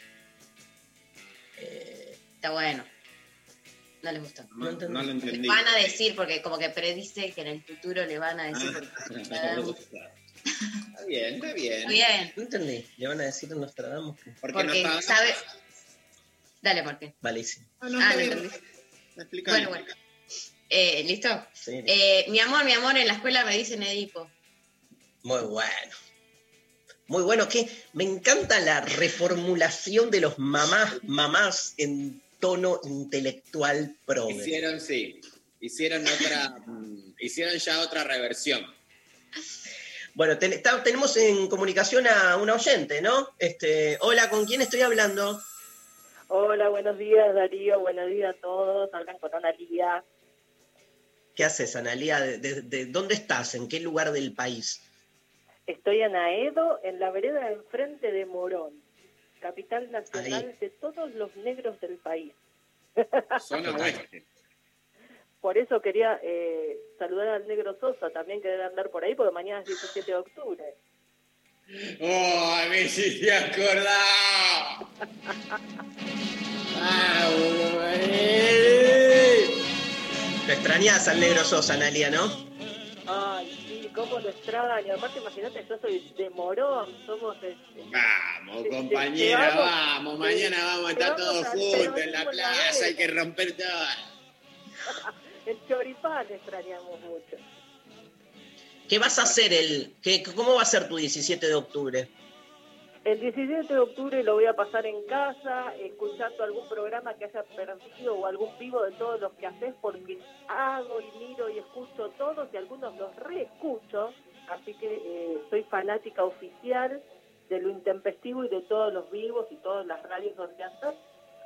Eh, está bueno. No les gustó. No, no lo entendí. Van a decir, porque como que predice que en el futuro le van a decir Ah, Nostradamus. Está bien, está bien. Está bien, No entendí. Le van a decir a Nostradamus que. Porque, porque no está... sabe... Dale, ¿por qué? Malísimo. Ah, no, Ah, no entendí. Bueno, bueno. Eh, ¿Listo? Sí. Eh, mi amor, mi amor, en la escuela me dicen Edipo. Muy bueno. Muy bueno, que me encanta la reformulación de los mamás, mamás en tono intelectual progre. Hicieron, sí. Hicieron otra. mm, hicieron ya otra reversión. Bueno, ten- está- tenemos en comunicación a una oyente, ¿no? Este, hola, ¿con quién estoy hablando? Hola, buenos días Darío, buenos días a todos. Hablan con Analía. ¿Qué haces, Analia? ¿De, de- de dónde estás? ¿En qué lugar del país? Estoy en Aedo, en la vereda de enfrente de Morón, capital nacional Ahí. de todos los negros del país. Zona oeste. Por eso quería eh, saludar al negro Sosa también que debe andar por ahí, porque mañana es 17 de octubre. ¡Oh, me hiciste acordar! ¡Ah, Te extrañás al negro Sosa, Analia, ¿no? Ay, sí, cómo lo extraño. Aparte, imagínate, yo soy de Morón, somos... este, Vamos, te- compañera, vamos- Mañana vamos a estar todos juntos en la plaza. Hay que romper todo. el choripán extrañamos mucho. ¿Qué vas a hacer el, qué, cómo va a ser tu 17 de octubre? El 17 de octubre lo voy a pasar en casa, escuchando algún programa que haya perdido o algún vivo de todos los que haces, porque hago y miro y escucho todos y algunos los reescucho, así que eh, soy fanática oficial de lo intempestivo y de todos los vivos y todas las radios donde andas.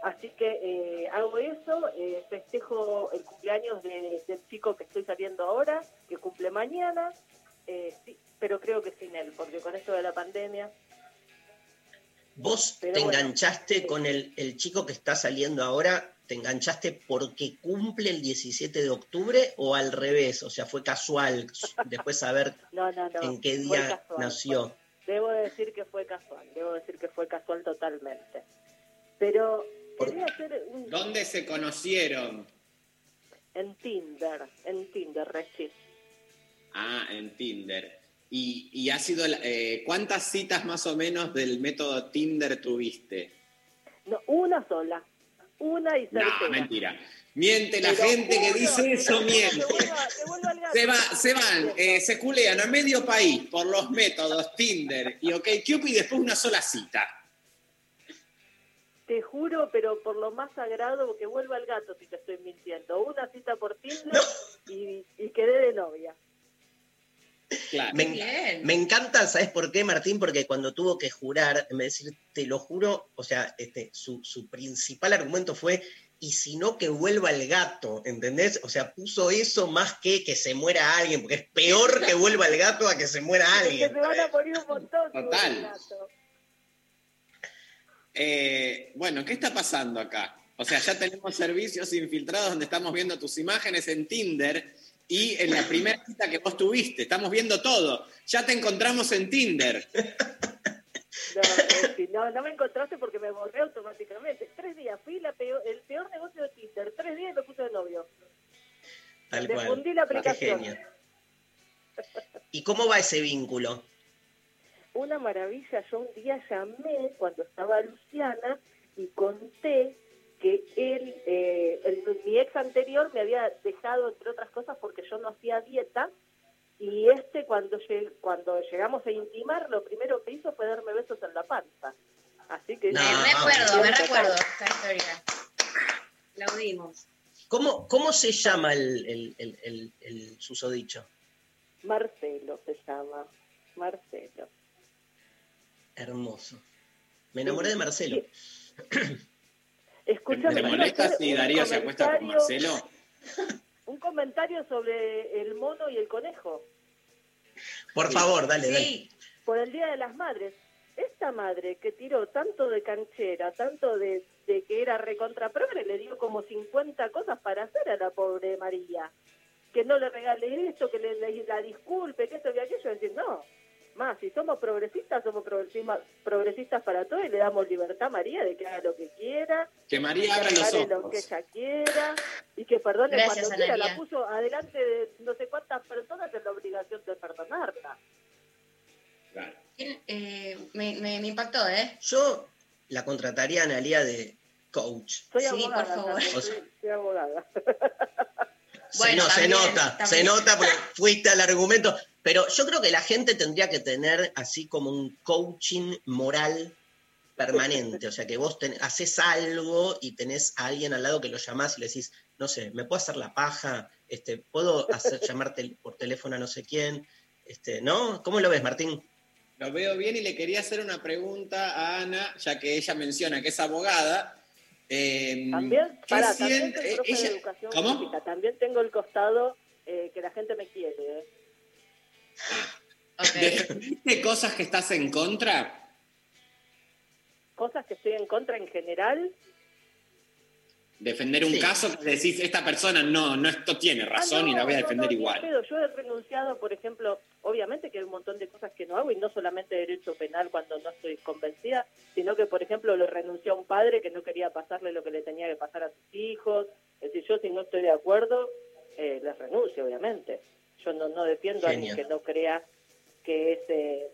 Así que eh, hago eso, eh, festejo el cumpleaños de- del chico que estoy saliendo ahora, que cumple mañana, eh, sí, pero creo que sin él, porque con esto de la pandemia ¿Vos Pero te bueno, enganchaste con el, el chico que está saliendo ahora? ¿Te enganchaste porque cumple el 17 de octubre o al revés? O sea, fue casual después saber No, no, no. en qué fue día casual. nació. Debo decir que fue casual, debo decir que fue casual totalmente. Pero quería hacer un, ¿Dónde se conocieron? en Tinder, en Tinder, recién. Ah, en Tinder. Y, y ha sido, la- eh, ¿cuántas citas más o menos del método Tinder tuviste? No, una sola, una y No, certera. mentira. Miente la gente que dice eso, miente. te vuelvo a- te vuelvo al gato. Se, va, se van, eh, se culean a medio país por los métodos Tinder y OkCupid y después una sola cita. Te juro, pero por lo más sagrado, que vuelva al gato si te estoy mintiendo. Una cita por Tinder y, y quedé de novia. Claro. Me, Bien. me encanta, ¿sabes por qué, Martín? Porque cuando tuvo que jurar, me decir, te lo juro, o sea, este, su, su principal argumento fue, y si no, que vuelva el gato, ¿entendés? O sea, puso eso más que que se muera alguien, porque es peor que vuelva el gato a que se muera Que alguien. se van a morir un montón. Total. el gato. Eh, bueno, ¿qué está pasando acá? O sea, ya tenemos servicios infiltrados donde estamos viendo tus imágenes en Tinder y en la primera cita que vos tuviste. Estamos viendo todo. Ya te encontramos en Tinder. No, eh, no, no me encontraste porque me borré automáticamente. Tres días, fui la peor- el peor negocio de Tinder. Tres días y me puse de novio. Tal Le cual. la Qué aplicación. genio. ¿Y cómo va ese vínculo? Una maravilla. Yo un día llamé cuando estaba Luciana y conté que él, eh, el- mi ex anterior me había dejado, entre otras cosas, porque yo no hacía dieta. Y este, cuando, lleg- cuando llegamos a intimar, lo primero que hizo fue darme besos en la panza. Así que... No. Me recuerdo, me recuerdo esta historia. Aplaudimos. ¿Cómo, cómo se llama el, el, el, el- el susodicho? Marcelo se llama. Marcelo. Hermoso. Me enamoré de Marcelo. Escúchame, ¿Te quiero molesta hacer si un Darío se acuesta con comentario- Marcelo? Un comentario sobre el mono y el conejo. Por favor, dale, dale. Sí, Por el Día de las Madres. Esta madre que tiró tanto de canchera, tanto de, de que era recontra progre, le dio como 50 cosas para hacer a la pobre María. Que no le regale esto, que le, le- la disculpe, que esto, que aquello. Decir, no, más, si somos progresistas, somos progresistas, progresistas para todo y le damos libertad a María de que haga lo que quiera, Que María abra que los regale lo que ojos. ella quiera y que perdone Gracias, cuando quiera. La puso adelante de no sé cuántas personas en la obligación de perdonarla. Claro. eh, me, me, me impactó, ¿eh? Yo la contrataría a Analia de coach. Soy Sí, abogada. por favor. también, O sea- soy, soy abogada. Se- Bueno, no, se nota, también. se nota porque fuiste al argumento. Pero yo creo que la gente tendría que tener así como un coaching moral permanente. O sea, que vos ten- haces algo y tenés a alguien al lado que lo llamás y le decís, no sé, ¿me puedo hacer la paja? Este, ¿Puedo hacer, llamarte por teléfono a no sé quién? Este, ¿No? ¿Cómo lo ves, Martín? Lo veo bien y le quería hacer una pregunta a Ana, ya que ella menciona que es abogada. Eh, También, ¿qué para, también soy profe ella- de educación ¿Cómo? física. También tengo el costado eh, que la gente me quiere. ¿eh? ¿Defendiste cosas que estás en contra? Cosas que estoy en contra en general. Defender un Sí. caso que decís, esta persona no, no esto tiene razón Ah, y la voy a defender no, igual. Yo he renunciado, por ejemplo, obviamente que hay un montón de cosas que no hago y no solamente derecho penal cuando no estoy convencida, sino que, por ejemplo, le renunció a un padre que no quería pasarle lo que le tenía que pasar a sus hijos. Es decir, yo si no estoy de acuerdo, eh, les renuncio, obviamente. Yo no, no defiendo a alguien que no crea que es, eh,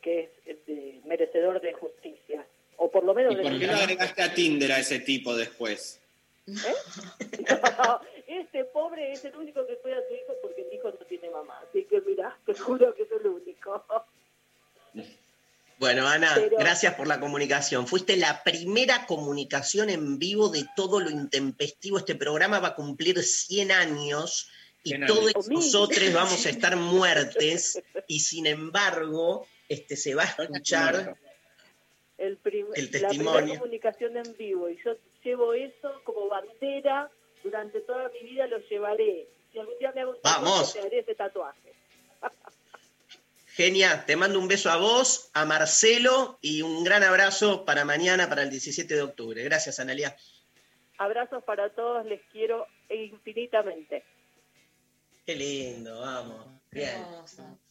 que es eh, merecedor de justicia. O por lo menos ¿Y por qué lo justicia. agregaste a Tinder a ese tipo después? este pobre es el único que cuida a su hijo porque el hijo no tiene mamá. Así que mira, te juro que es el único. Bueno, Ana, Pero- gracias por la comunicación. Fuiste la primera comunicación en vivo de todo lo intempestivo. Este programa va a cumplir 100 años y 100 todos nosotros vamos a estar muertes y sin embargo este, se va a escuchar El El La primera testimonio. comunicación en vivo. Y yo llevo eso como bandera durante toda mi vida, lo llevaré. Si algún día me hago un Vamos. tatuaje, me haré ese tatuaje. Genia, te mando un beso a vos, a Marcelo y un gran abrazo para mañana, para el 17 de octubre. Gracias, Analia. Abrazos para todos, les quiero infinitamente. Qué lindo, vamos. Bien.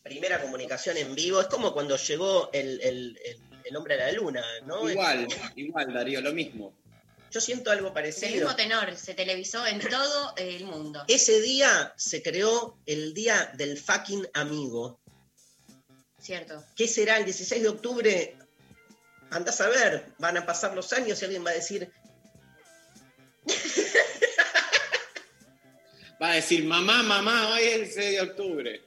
Primera comunicación en vivo. Es como cuando llegó el, el- el- el hombre a la luna, ¿no? Igual, igual, Darío, lo mismo. Yo siento algo El parecido. mismo tenor se televisó en todo el mundo. Ese día se creó el Día del Fucking Amigo. Cierto. ¿Qué será el 16 de octubre? Andás a ver, van a pasar los años y alguien va a decir, Va a decir, mamá, mamá, hoy es el 6 de octubre.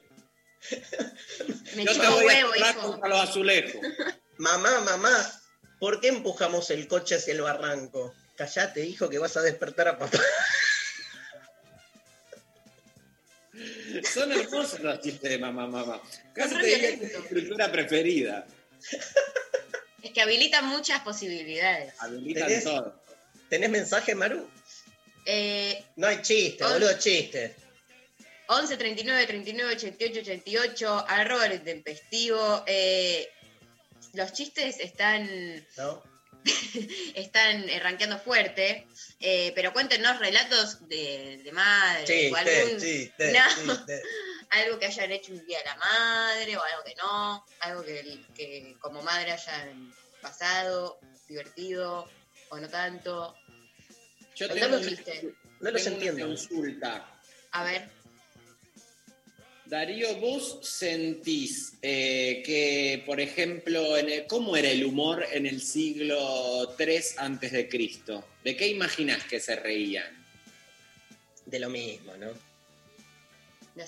Me Yo te voy huevo, a hijo. contra los azulejos. mamá, mamá, ¿por qué empujamos el coche hacia el barranco? Callate, hijo, que vas a despertar a papá. Son hermosos los chistes de mamá, mamá. Casi te re diría que es violentos. escritura preferida. Es que habilita muchas posibilidades. Habilitan ¿Tenés? todo. ¿Tenés mensaje, Maru? Eh, No hay chiste, Once. boludo, chiste. 11 39 39 88 88 arroba el intempestivo. Eh, los chistes están ¿No? están eh, rankeando fuerte, eh, pero cuéntenos relatos de, de madre o no, algo que hayan hecho un día de la madre o algo que no, algo que, que como madre hayan pasado, divertido o no tanto. Yo tengo un una- chiste. No los entiendo. consulta. A ver, Darío, vos sentís eh, que, por ejemplo, en el- ¿cómo era el humor en el siglo III antes de Cristo? ¿De qué imaginás que se reían? De lo mismo, ¿no?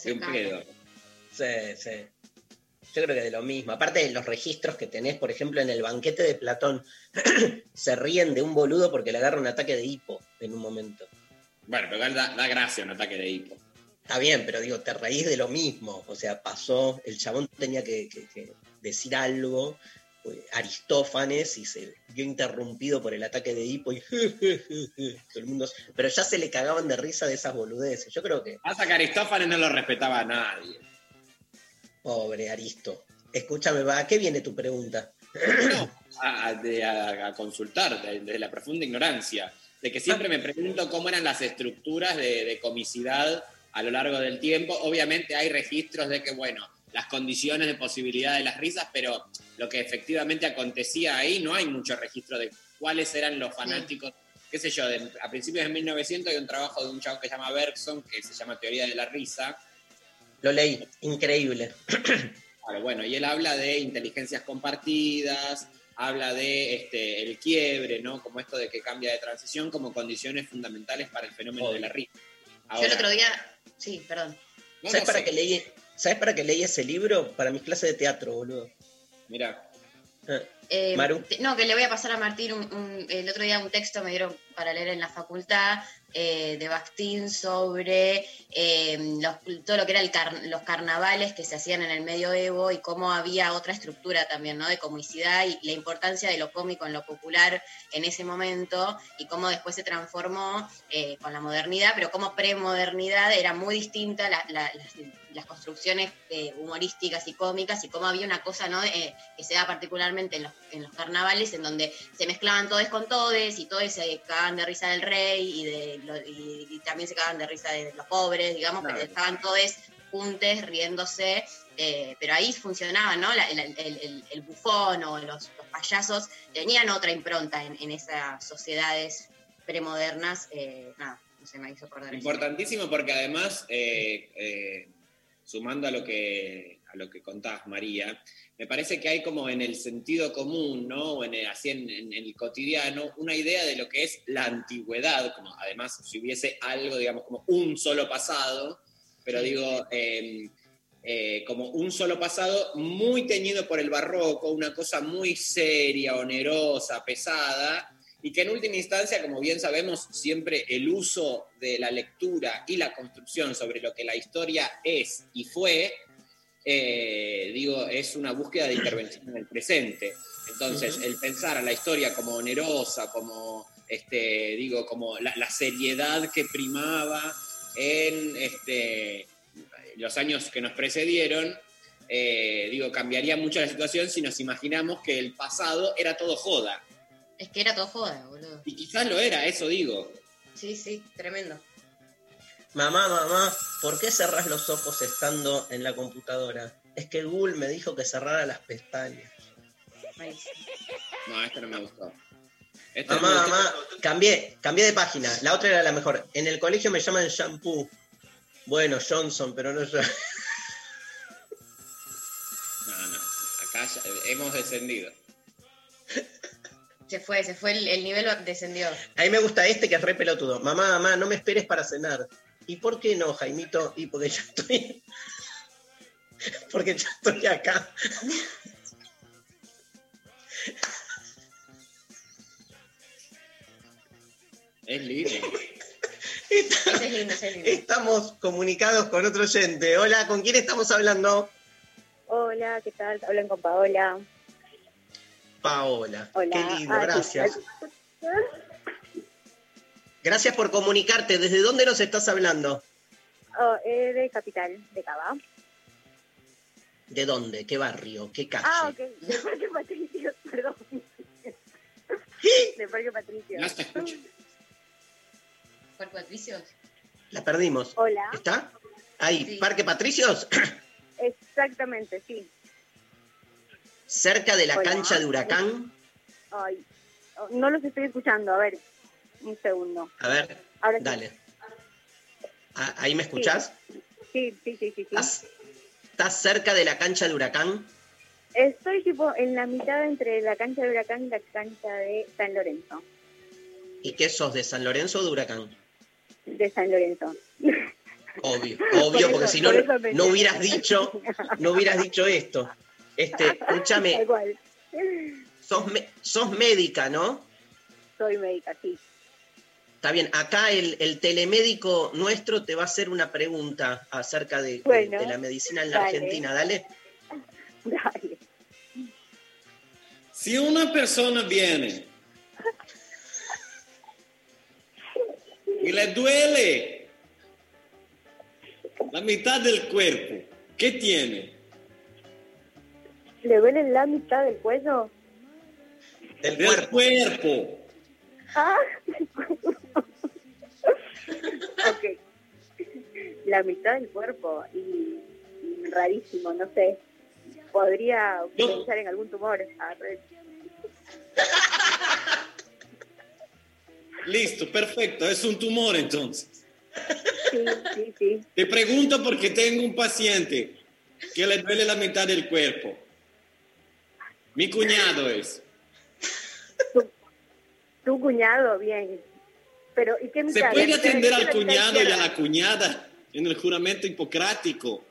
de un pedo. Sí, sí. Yo creo que de lo mismo. Aparte de los registros que tenés, por ejemplo, en el banquete de Platón, se ríen de un boludo porque le agarra un ataque de hipo en un momento. Bueno, pero da gracia un ataque de hipo. Está bien, pero digo, te reís de lo mismo. O sea, pasó, el chabón tenía que, que- que decir algo, eh, Aristófanes, y se vio interrumpido por el ataque de hipo y todo el mundo. Pero ya se le cagaban de risa de esas boludeces. Yo creo que, Pasa que Aristófanes no lo respetaba a nadie. pobre Aristo. Escúchame, ¿a qué viene tu pregunta? a, a- de- a- a consultar de- desde la profunda ignorancia, de que siempre me pregunto cómo eran las estructuras de, de comicidad a lo largo del tiempo. Obviamente hay registros de que, bueno, las condiciones de posibilidad de las risas, pero lo que efectivamente acontecía ahí no hay mucho registro de cuáles eran los fanáticos. Qué sé yo, de- a principios de 1900 hay un trabajo de un chavo que se llama Bergson, que se llama Teoría de la Risa, Lo leí, increíble. Claro, bueno, y él habla de inteligencias compartidas, habla de este, el quiebre, ¿no? Como esto de que cambia de transición como condiciones fundamentales para el fenómeno Obvio. de la risa. Yo el otro día, sí, perdón. no ¿Sabes para sé. qué leí? ¿Sabes para qué leí ese libro? Para mis clases de teatro, boludo. Mira, Ah, Eh, Maru. No, que le voy a pasar a Martín un- un- el otro día un texto me dieron para leer en la facultad eh, de Bastín sobre eh, los- todo lo que eran los carnavales que se hacían en el medioevo y cómo había otra estructura también, ¿no? De comicidad y la importancia de lo cómico en lo popular en ese momento y cómo después se transformó con la modernidad, pero como premodernidad era muy distinta la- la- las, las construcciones humorísticas y cómicas y cómo había una cosa, ¿no? Que se da particularmente en los, en los carnavales, en donde se mezclaban todos con todes y todos se cagaban de risa del rey y, de, lo- y, y también se cagaban de risa de los pobres, digamos, Claro. pero estaban todos juntos riéndose, eh, pero ahí funcionaba, ¿no? La- el, el- el- el bufón o los, los payasos tenían otra impronta en, en esas sociedades premodernas, eh, nada, no se me hizo acordar. eso. Importantísimo porque además, eh, sumando a lo que a lo que contás, María, me parece que hay como en el sentido común, ¿no? O en el- así en, en el cotidiano, una idea de lo que es la antigüedad, como además si hubiese algo, digamos, como un solo pasado, pero digo, eh, eh, como un solo pasado muy teñido por el barroco, una cosa muy seria, onerosa, pesada, y que en última instancia, como bien sabemos, siempre el uso de la lectura y la construcción sobre lo que la historia es y fue, eh, digo, es una búsqueda de intervención en el presente. Entonces, el pensar a la historia como onerosa, como, este, digo, como la, la seriedad que primaba en este, los años que nos precedieron, eh, digo, cambiaría mucho la situación si nos imaginamos que el pasado era todo joda. Es que era todo joda, boludo. Y quizás lo era, eso digo. Sí, sí, tremendo. Mamá, mamá, ¿por qué cerrás los ojos estando en la computadora? Es que Google me dijo que cerrara las pestañas. No, esto no me gustó. Esto no Mamá, me gustó. mamá, cambié, cambié de página. La otra era la mejor. En el colegio me llaman shampoo. Bueno, Johnson, pero no yo. No, no. Acá ya- hemos descendido. Se fue, se fue, el, el nivel descendió. A mí me gusta este que es re pelotudo. Mamá, mamá, no me esperes para cenar. ¿Y por qué no, Jaimito? Y porque ya estoy. porque ya estoy acá. Es lindo. Es lindo, es lindo. Estamos comunicados con otro oyente. Hola, ¿con quién estamos hablando? Hola, ¿qué tal? Hablan con Paola. Paola. Hola. Qué lindo, Ah, gracias. Gracias por comunicarte. ¿Desde dónde nos estás hablando? Oh, eh, de Capital, de Cava. ¿De dónde? ¿Qué barrio? ¿Qué calle? Ah, ok. De Parque Patricio, perdón. De Parque Patricio. No se escucha. ¿Por Patricios? La perdimos. Hola. ¿Está? Ahí, Sí. Parque Patricios, Exactamente, sí. cerca de la Hola. cancha de Huracán. Ay, no los estoy escuchando. A ver, un segundo. A ver, Ahora dale. Ah, ¿Ahí me escuchás? Sí, sí, sí, sí. sí. ¿Estás, cerca de la cancha de Huracán? Estoy tipo en la mitad entre la cancha de Huracán y la cancha de San Lorenzo. ¿Y qué sos, de San Lorenzo o de Huracán? De San Lorenzo. Obvio, obvio, porque si no, no hubieras dicho, no hubieras dicho esto. Este, escúchame, sos, me- sos médica, ¿no? Soy médica, sí. Está bien, acá el, el telemédico nuestro te va a hacer una pregunta acerca de, de- Bueno, de la medicina en la dale. Argentina. Dale. Dale. Si una persona viene y le duele la mitad del cuerpo, ¿qué tiene? ¿Le duele la mitad del cuello? Del Del cuerpo. Ah. cuerpo. Ok. La mitad del cuerpo. Y, y rarísimo, no sé. Podría pensar en algún tumor. Listo, perfecto, es un tumor entonces. Sí, sí, sí. Te pregunto porque tengo un paciente que le duele la mitad del cuerpo. Mi cuñado es. Tu cuñado, bien. Pero, ¿y qué ¿Se puede ¿La mitad atender al cuñado y a la cuñada en el juramento hipocrático?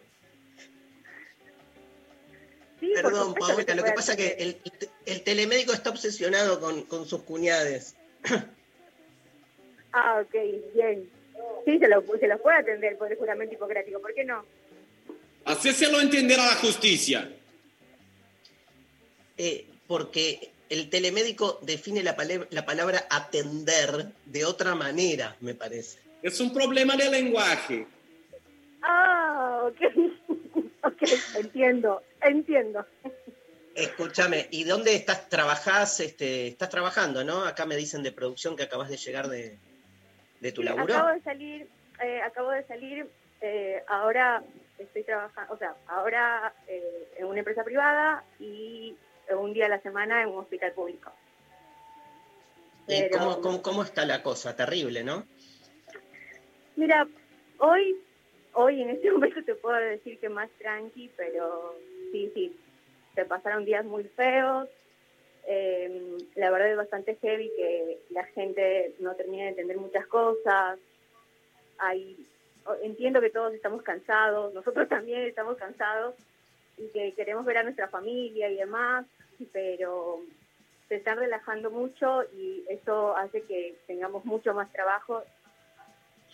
Perdón, Paola, lo que pasa es que el, el telemédico está obsesionado con, con sus cuñades. Ah, ok, bien. Sí, se lo, se lo puede atender por el juramento hipocrático, ¿por qué no? Hacéselo entender a la justicia. Eh, porque el telemédico define la, palabra atender de otra manera, me parece. Es un problema de lenguaje. Ah, ok. ok, entiendo, entiendo. Escúchame, ¿y dónde estás? ¿Trabajás? Este, estás trabajando, ¿no? Acá me dicen de producción que acabas de llegar de, de tu Sí, laburo. acabo de salir, eh, acabo de salir, eh, ahora estoy trabajando, o sea, ahora eh, en una empresa privada y un día a la semana en un hospital público. ¿Y Pero- cómo, cómo, cómo está la cosa? Terrible, ¿no? Mira, hoy, hoy en este momento te puedo decir que más tranqui, pero sí, sí, se pasaron días muy feos. Eh, la verdad es bastante heavy que la gente no termina de entender muchas cosas. Hay, entiendo que todos estamos cansados, nosotros también estamos cansados y que queremos ver a nuestra familia y demás, pero se están relajando mucho y eso hace que tengamos mucho más trabajo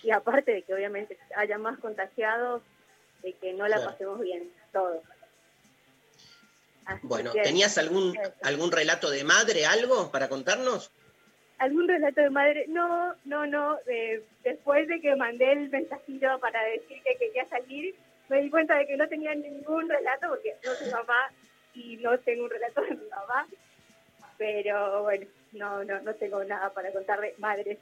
y aparte de que obviamente haya más contagiados, de que no la Claro. pasemos bien todos. Así Bueno, que- ¿tenías algún, algún relato de madre, algo para contarnos? ¿Algún relato de madre? No, no, no. eh, después de que mandé el mensajillo para decir que quería salir, me di cuenta de que no tenía ningún relato, porque no soy mamá y no tengo un relato de mi mamá. Pero bueno, no, no, no tengo nada para contar de madres.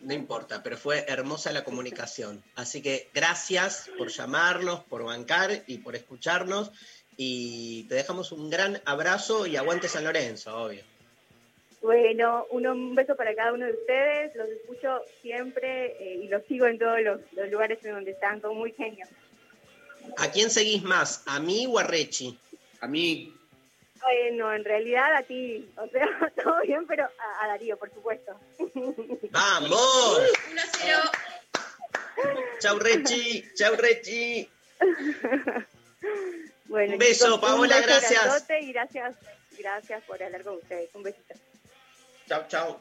No importa, pero fue hermosa la comunicación. Así que gracias por llamarnos, por bancar y por escucharnos. Y te dejamos un gran abrazo y aguante San Lorenzo, obvio. Bueno, uno, un beso para cada uno de ustedes. Los escucho siempre eh, y los sigo en todos los, los lugares en donde están. Son muy genios. ¿A quién seguís más? ¿A mí o a Rechi? A mí. Bueno, en realidad a ti, o sea, todo bien, pero a, a Darío, por supuesto. ¡Vamos! 1-0. Chau Rechi, chau Rechi. Bueno, Un beso, chicos, Paola, un beso gracias. Y gracias, gracias por hablar con ustedes. Un besito. Chau, chau.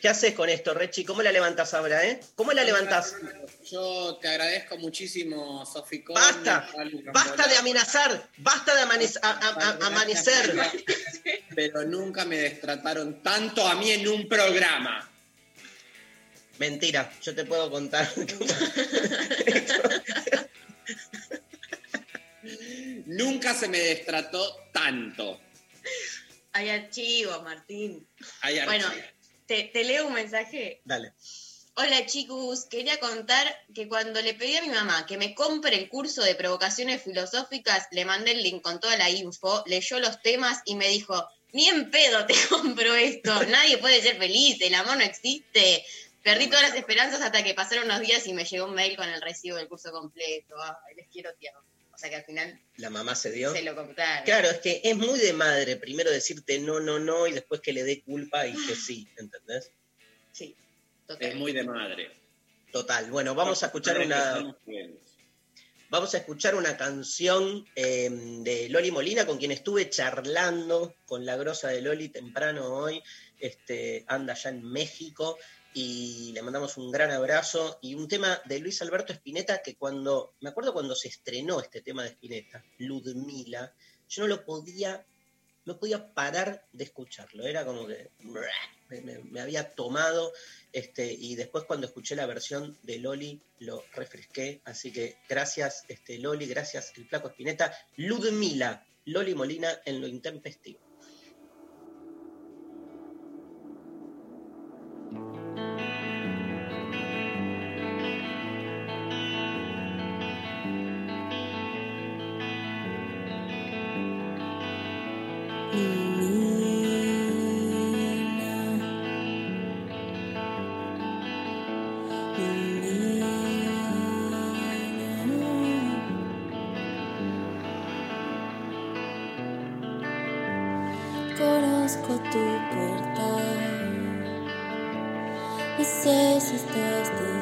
¿Qué haces con esto, Rechi? ¿Cómo la levantas ahora, eh? ¿Cómo la levantas? Yo te agradezco muchísimo, Sofi Basta, basta de amenazar, basta de a- a- amanecer. Pero nunca me destrataron tanto a mí en un programa. Mentira, yo te puedo contar. Nunca se me destrató tanto. Hay archivos, Martín. Hay Bueno, archivo. te, te leo un mensaje. Dale. Hola chicos, quería contar que cuando le pedí a mi mamá que me compre el curso de provocaciones filosóficas, le mandé el link con toda la info, leyó los temas y me dijo, ni en pedo te compro esto, nadie puede ser feliz, el amor no existe. Perdí todas las esperanzas hasta que pasaron unos días y me llegó un mail con el recibo del curso completo. Ay, les quiero tierno. O sea que al final La mamá se dio. se lo compraron. Claro, es que es muy de madre primero decirte no, no, no y después que le dé culpa y que sí, ¿entendés? Sí, Es muy de madre. Total. Bueno, vamos a escuchar una, vamos a escuchar una canción eh, de Loli Molina con quien estuve charlando con la grosa de Loli temprano hoy. Este, anda ya en México y le mandamos un gran abrazo. Y un tema de Luis Alberto Spinetta que cuando, me acuerdo cuando se estrenó este tema de Spinetta, Ludmila, yo no lo podía, no podía parar de escucharlo, era como que me, me- había tomado este, y después cuando escuché la versión de Loli lo refresqué, así que gracias este, Loli, gracias el flaco Spinetta, Ludmila, Loli Molina en lo intempestivo. Conozco tu portal y sé si estás.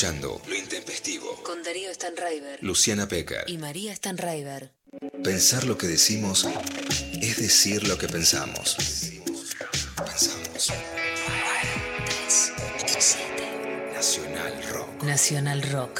Escuchando Lo Intempestivo. Con Darío Stanraiver. Luciana Pecker. Y María Stanraiver. Pensar lo que decimos es decir lo que pensamos. Pensamos. Nacional Rock. Nacional Rock.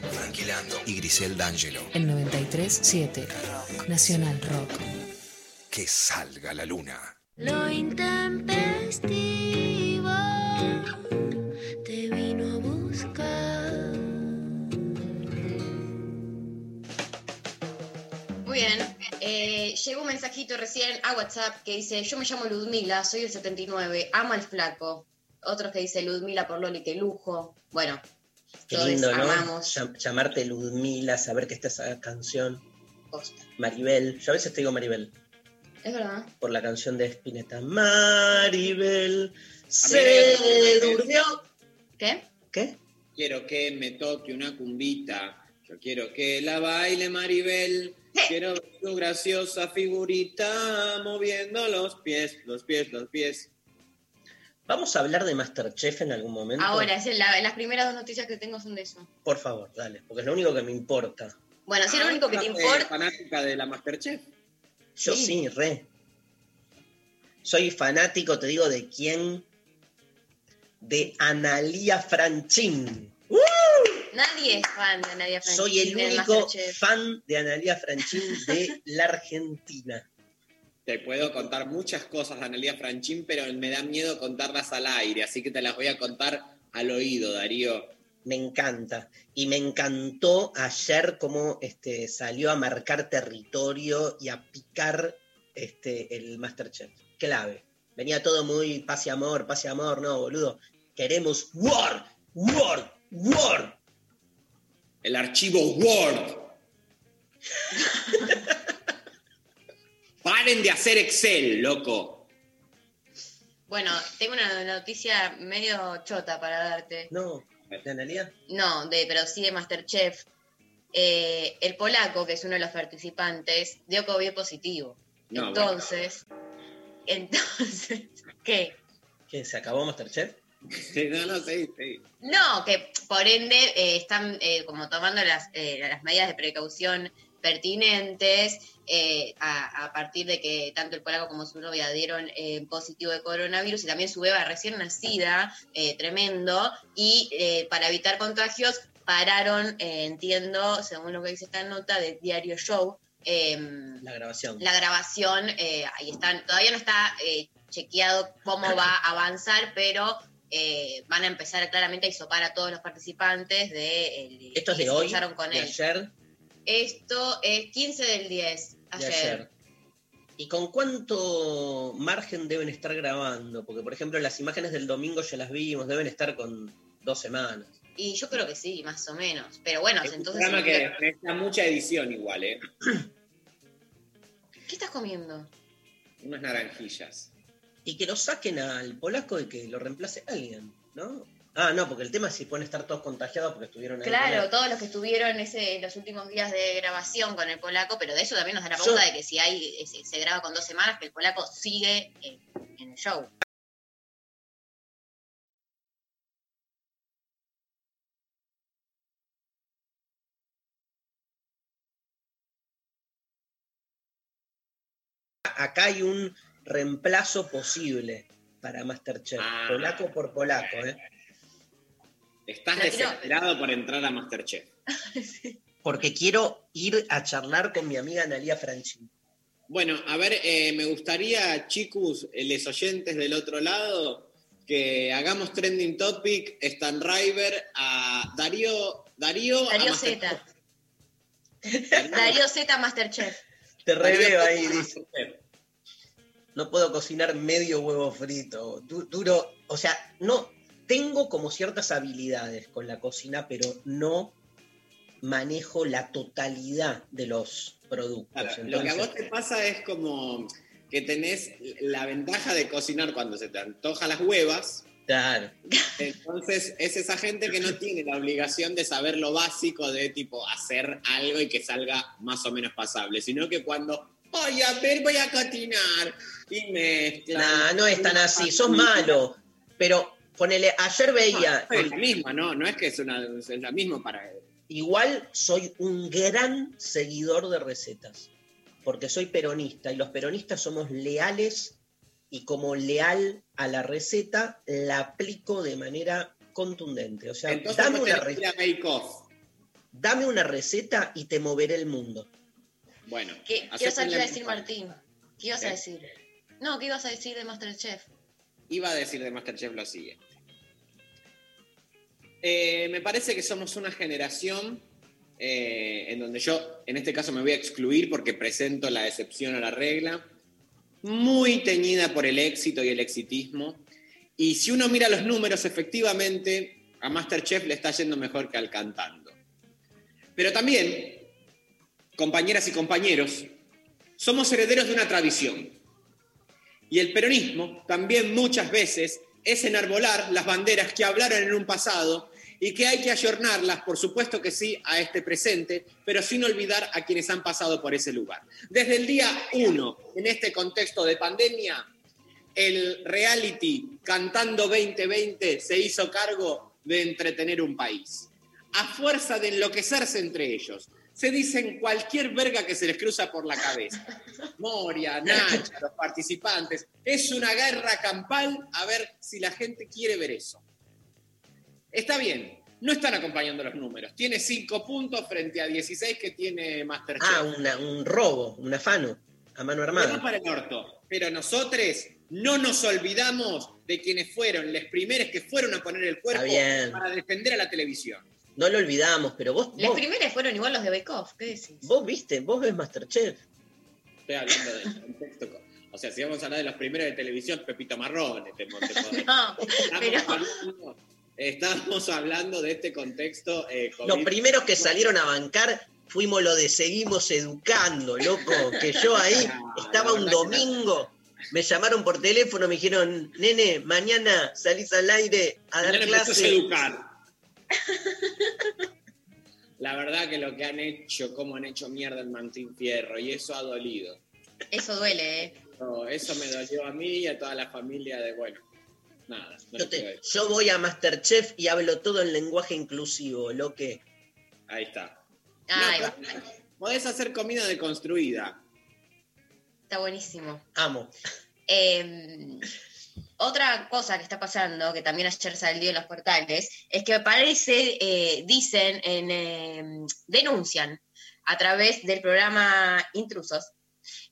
Tranquilando y Grisel D'Angelo. El 93.7. Rock. Nacional Rock. Que salga la luna. Lo intempestivo te vino a buscar. Muy bien. Eh, llegó un mensajito recién a WhatsApp que dice, yo me llamo Ludmila, soy del 79, amo al flaco. Otros que dice Ludmila por Loli, qué lujo. Bueno, Qué todos lindo, ¿no? amamos. Llamarte Ludmila, saber que está esa canción. Posta. Maribel. Yo a veces te digo Maribel. Es verdad. Por la canción de Spinetta. Maribel se durmió. ¿Qué? ¿Qué? Quiero que me toque una cumbita. Yo quiero que la baile Maribel. Quiero ver tu graciosa figurita moviendo los pies, los pies, los pies. ¿Vamos a hablar de Masterchef en algún momento? Ahora, es la- las primeras dos noticias que tengo son de eso. Por favor, dale, porque es lo único que me importa. Bueno, si es lo único que te ¿Sos, eh, importa... fanática de la Masterchef? Yo Sí. sí, re. Soy fanático, te digo, ¿de quién? De Analía Franchín. Nadie es fan de Nadia Franchi. Soy el único fan de Analía Franchín de la Argentina. Te puedo contar muchas cosas de Analia Franchín, pero me da miedo contarlas al aire, así que te las voy a contar al oído, Darío. Me encanta. Y me encantó ayer cómo este, salió a marcar territorio y a picar este, el Masterchef. Clave. Venía todo muy paz y amor, paz y amor, no, boludo. Queremos War, War, War. El archivo Word. Paren de hacer Excel, loco. Bueno, tengo una noticia medio chota para darte. No, ¿de? No, de, pero sí de Masterchef. Eh, el polaco, que es uno de los participantes, dio COVID positivo. No, entonces, entonces, ¿qué? ¿Qué? ¿Se acabó Masterchef? No, no, sí, sí. No, que por ende eh, están eh, como tomando las, eh, las medidas de precaución pertinentes eh, a, a partir de que tanto el polaco como su novia dieron eh, positivo de coronavirus y también su beba recién nacida, eh, tremendo, y eh, para evitar contagios pararon, eh, entiendo, según lo que dice esta nota, de Diario Show, em, La grabación. la grabación, eh, ahí están, todavía no está eh, chequeado cómo va a avanzar, pero eh, van a empezar claramente a hisopar a todos los participantes de el- ¿Esto es que de hoy? con ¿De él. ayer? Esto es 15 del 10, De ayer. ¿Y con cuánto margen deben estar grabando? Porque, por ejemplo, las imágenes del domingo ya las vimos, deben estar con dos semanas. Y yo creo que sí, más o menos. Pero bueno, Es un entonces... programa que necesita mucha edición igual, ¿eh? ¿Qué estás comiendo? Unas naranjillas. Y que lo saquen al polaco y que lo reemplace alguien, ¿no? Ah, no, porque el tema es si pueden estar todos contagiados porque estuvieron ahí. Claro, todos los que estuvieron ese, los últimos días de grabación con el polaco, pero de eso también nos da la Yo- pauta de que si hay eh, se, se graba con dos semanas, que el polaco sigue en, en el show. Acá hay un reemplazo posible para Masterchef. Ah. Polaco por polaco, ¿eh? Estás Pero quiero- desesperado por entrar a Masterchef. Porque quiero ir a charlar con mi amiga Analia Franchi. Bueno, a ver, eh, me gustaría, chicos, eh, les oyentes del otro lado, que hagamos trending topic, Stan River, a Darío. Darío, Darío. Z. Darío Z Masterchef. Te reveo ahí, dice. No puedo cocinar medio huevo frito. Du- duro, o sea, no, tengo como ciertas habilidades con la cocina, pero no manejo la totalidad de los productos. Claro, lo que a vos te pasa es como que tenés la ventaja de cocinar cuando se te antoja las huevas. Claro. Entonces es esa gente que no tiene la obligación de saber lo básico de tipo hacer algo y que salga más o menos pasable, sino que cuando voy a ver, voy a cocinar y mezcla. Nah, no es tan así, sos malo. Pero ponele, ayer veía. No, es la misma, ¿no? No es que es, una, es la misma para él. Igual soy un gran seguidor de recetas, porque soy peronista y los peronistas somos leales y como leal a la receta la aplico de manera contundente. O sea, Entonces dame una, tenés que ir a re- Bake Off. dame una receta y te moveré el mundo. Bueno, ¿Qué, qué ibas a decir. Martín? ¿Qué ibas a decir? No, ¿qué ibas a decir de Masterchef? Iba a decir de Masterchef lo siguiente. Eh, me parece que somos una generación eh, en donde yo, en este caso, me voy a excluir porque presento la excepción a la regla, muy teñida por el éxito y el exitismo. Y si uno mira los números, efectivamente, a Masterchef le está yendo mejor que al cantando. Pero también, compañeras y compañeros, somos herederos de una tradición. Y el peronismo también muchas veces es enarbolar las banderas que hablaron en un pasado y que hay que ayornarlas, por supuesto que sí, a este presente, pero sin olvidar a quienes han pasado por ese lugar. Desde el día uno, en este contexto de pandemia, el reality Cantando 2020 se hizo cargo de entretener un país. A fuerza de enloquecerse entre ellos, se dicen cualquier verga que se les cruza por la cabeza. Moria, Nacha, los participantes. Es una guerra campal a ver si la gente quiere ver eso. Está bien, no están acompañando los números. Tiene 5 puntos frente a 16 que tiene Masterchef. Ah, una- un robo, un afano, a mano Pero armada. para el orto. Pero nosotros no nos olvidamos de quienes fueron los primeros que fueron a poner el cuerpo para defender a la televisión. No lo olvidamos, pero vos, Los vos, primeros fueron igual los de Bake Off, ¿qué decís? vos viste, vos ves Masterchef. Estoy hablando del contexto. co- O sea, si vamos a hablar de los primeros de televisión, Pepito Marrón. te- te podés- No, Estamos, pero hablando, estamos hablando de este contexto. eh, Los primeros que salieron a bancar fuimos lo de seguimos educando, loco. Que yo ahí estaba un domingo, me llamaron por teléfono, me dijeron, nene, mañana salís al aire a dar Mañana empezás a clase. educar. La verdad que lo que han hecho, cómo han hecho mierda el Martín Fierro, y eso ha dolido. eso duele, ¿eh? No, eso me dolió a mí y a toda la familia de, bueno, nada. no Yo, te- yo voy a Masterchef y hablo todo en lenguaje inclusivo, lo que. Ahí está. Ay, No, va, Podés hacer comida deconstruida. está buenísimo. Amo. Eh, otra cosa que está pasando, que también ayer salió en los portales, es que parece, eh, dicen, en, eh, denuncian a través del programa Intrusos,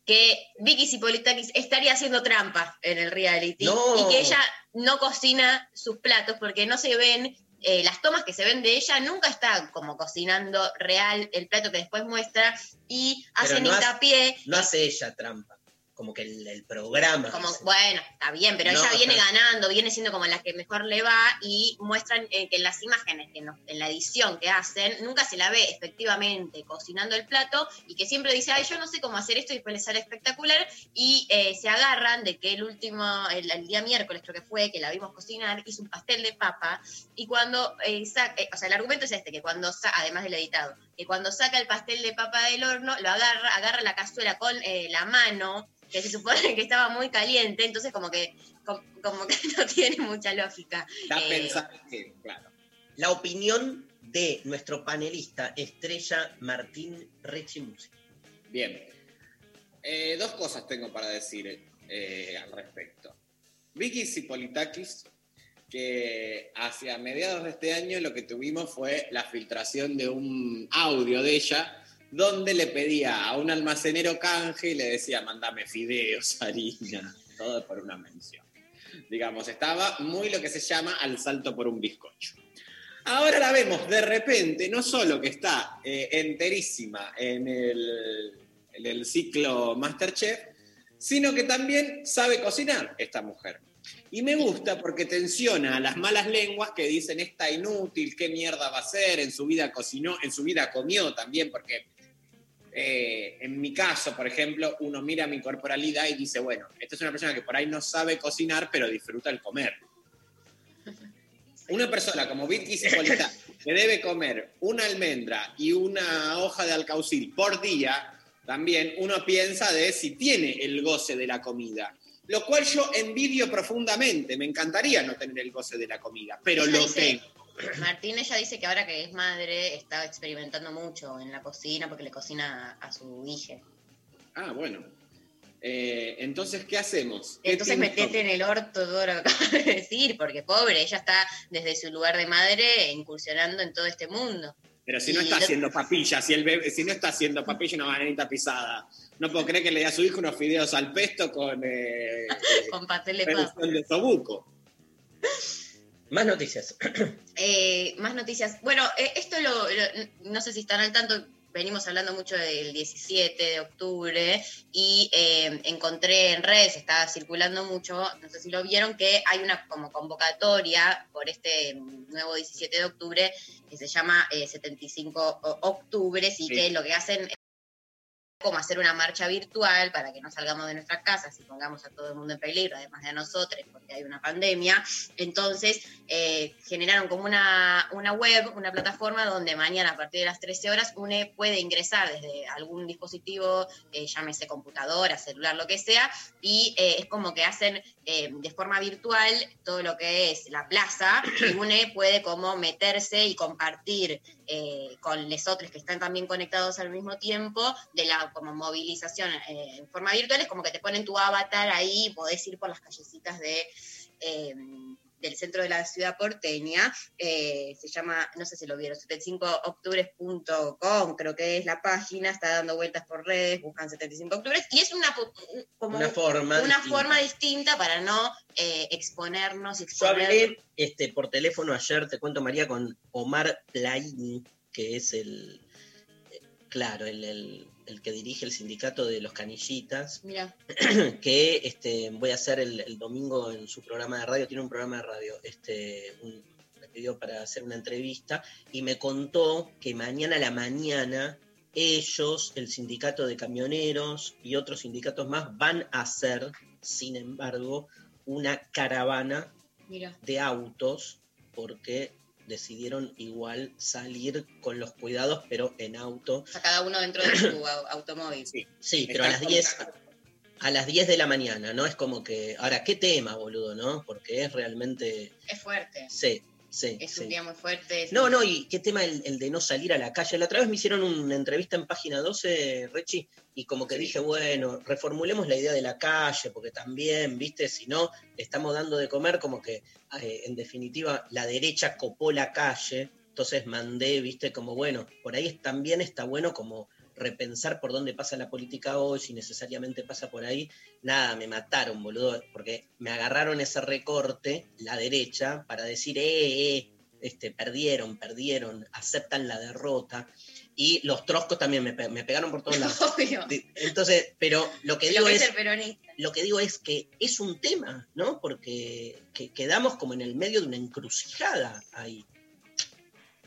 que Vicky Zipolitakis estaría haciendo trampa en el reality No. y que ella no cocina sus platos porque no se ven, eh, las tomas que se ven de ella nunca está como cocinando real el plato que después muestra y hacen no hace- hincapié No hace ella trampa, como que el, el programa. como, bueno, está bien, pero No, ella viene ganando, viene siendo como la que mejor le va y muestran eh, que en las imágenes, que no- en la edición que hacen, nunca se la ve efectivamente cocinando el plato y que siempre dice, ay, yo no sé cómo hacer esto y después le sale espectacular y eh, se agarran de que el último, el, el día miércoles creo que fue, que la vimos cocinar, hizo un pastel de papa y cuando, eh, sa- eh, o sea, el argumento es este, que cuando, además del editado, que cuando saca el pastel de papa del horno, lo agarra, agarra la cazuela con la mano, que se supone que estaba muy caliente, entonces como que, como, como que no tiene mucha lógica. Da Eh, pensar que, claro. La opinión de nuestro panelista estrella Martín Rechimusi. Bien. Eh, dos cosas tengo para decir eh, al respecto. Vicky Zipolitakis, que hacia mediados de este año lo que tuvimos fue la filtración de un audio de ella donde le pedía a un almacenero canje y le decía, mandame fideos, harina, todo por una mención. Digamos, estaba muy lo que se llama al salto por un bizcocho. Ahora la vemos de repente, no solo que está eh, enterísima en el, ciclo Masterchef, sino que también sabe cocinar esta mujer. Y me gusta porque tensiona a las malas lenguas que dicen esta inútil, qué mierda va a ser, en su vida cocinó, en su vida comió también, porque eh, en mi caso, por ejemplo, uno mira mi corporalidad y dice, bueno, esta es una persona que por ahí no sabe cocinar, pero disfruta el comer. Una persona como Vicky Cipolitano, que debe comer una almendra y una hoja de alcaucil por día, también uno piensa de si tiene el goce de la comida. Lo cual yo envidio profundamente. Me encantaría no tener el goce de la comida, pero lo tengo. Martín ella dice que ahora que es madre está experimentando mucho en la cocina porque le cocina a, a su hija. Ah, bueno. Eh, entonces, ¿qué hacemos? ¿Qué Entonces metete en el orto todo lo que acabas de decir, porque pobre, ella está desde su lugar de madre incursionando en todo este mundo. Pero si no Y está lo- haciendo papilla, si, el bebé, si no está haciendo papilla, una bananita pisada. No puedo creer que le dé a su hijo unos fideos al pesto con eh, Con pastel de reducción de sobuco. Más noticias. Eh, más noticias. Bueno, eh, esto lo, lo- no sé si están al tanto, venimos hablando mucho del 17 de octubre y eh, encontré en redes, está circulando mucho, no sé si lo vieron, que hay una como convocatoria por este nuevo 17 de octubre que se llama eh, 75 o- octubres y Sí. que lo que hacen es como hacer una marcha virtual para que no salgamos de nuestras casas y pongamos a todo el mundo en peligro, además de a nosotros, porque hay una pandemia. Entonces, eh, generaron como una, una web, una plataforma donde mañana a partir de las 13 horas uno puede ingresar desde algún dispositivo, eh, llámese computadora, celular, lo que sea, y eh, es como que hacen eh, de forma virtual todo lo que es la plaza, y uno puede como meterse y compartir con los otros que están también conectados al mismo tiempo de la como movilización eh, en forma virtual, es como que te ponen tu avatar ahí, podés ir por las callecitas de... eh, del centro de la ciudad porteña, eh, se llama, no sé si lo vieron, 75octubres.com, creo que es la página, está dando vueltas por redes, buscan 75 octubres, y es una, como Una forma una distinta. forma distinta para no exponernos, Yo exponer... hablé este, por teléfono ayer, te cuento María, con Omar Plaini, que es el, claro, el, el- el que dirige el sindicato de los canillitas, que este, voy a hacer el, el domingo en su programa de radio, tiene un programa de radio, este, un- me pidió para hacer una entrevista y me contó que mañana a la mañana ellos, el sindicato de camioneros y otros sindicatos más van a hacer, sin embargo, una caravana de autos porque decidieron igual salir con los cuidados, pero en auto. O sea, cada uno dentro de su au- automóvil. Sí, pero a las 10 a las 10 de la mañana, ¿no? Es como que ahora qué tema, boludo, ¿no? Porque es realmente Es fuerte. sí, sí. Es sí. un día muy fuerte. No, no, y qué tema el, el de no salir a la calle. La otra vez me hicieron una entrevista en página 12, Rechi, y como que dije, bueno, reformulemos la idea de la calle, porque también, viste, si no, le estamos dando de comer, como que, eh, en definitiva, la derecha copó la calle, entonces mandé, viste, como, bueno, por ahí también está bueno como repensar por dónde pasa la política hoy, si necesariamente pasa por ahí. Nada, me mataron, boludo, porque me agarraron ese recorte, la derecha, para decir, eh, eh, este, perdieron, perdieron, aceptan la derrota. Y los troscos también me, pe- me pegaron por todos lados. Obvio. Entonces, pero lo que Lo digo que es lo que digo es que es un tema, ¿no? Porque que- quedamos como en el medio de una encrucijada ahí.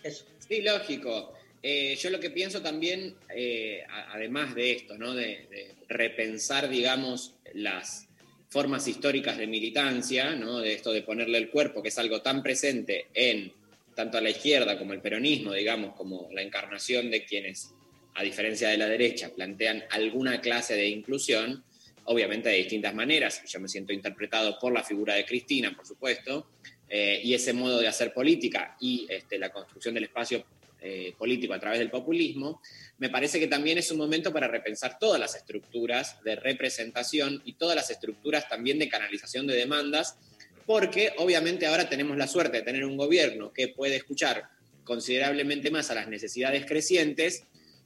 Eso. Sí, lógico. Eh, yo lo que pienso también, eh, además de esto, ¿no? de, de repensar, digamos, las formas históricas de militancia, ¿no? de esto de ponerle el cuerpo, que es algo tan presente en tanto a la izquierda como el peronismo, digamos, como la encarnación de quienes, a diferencia de la derecha, plantean alguna clase de inclusión, obviamente de distintas maneras. Yo me siento interpretado por la figura de Cristina, por supuesto, eh, y ese modo de hacer política y este, la construcción del espacio eh, político a través del populismo, me parece que también es un momento para repensar todas las estructuras de representación y todas las estructuras también de canalización de demandas, porque obviamente ahora tenemos la suerte de tener un gobierno que puede escuchar considerablemente más a las necesidades crecientes.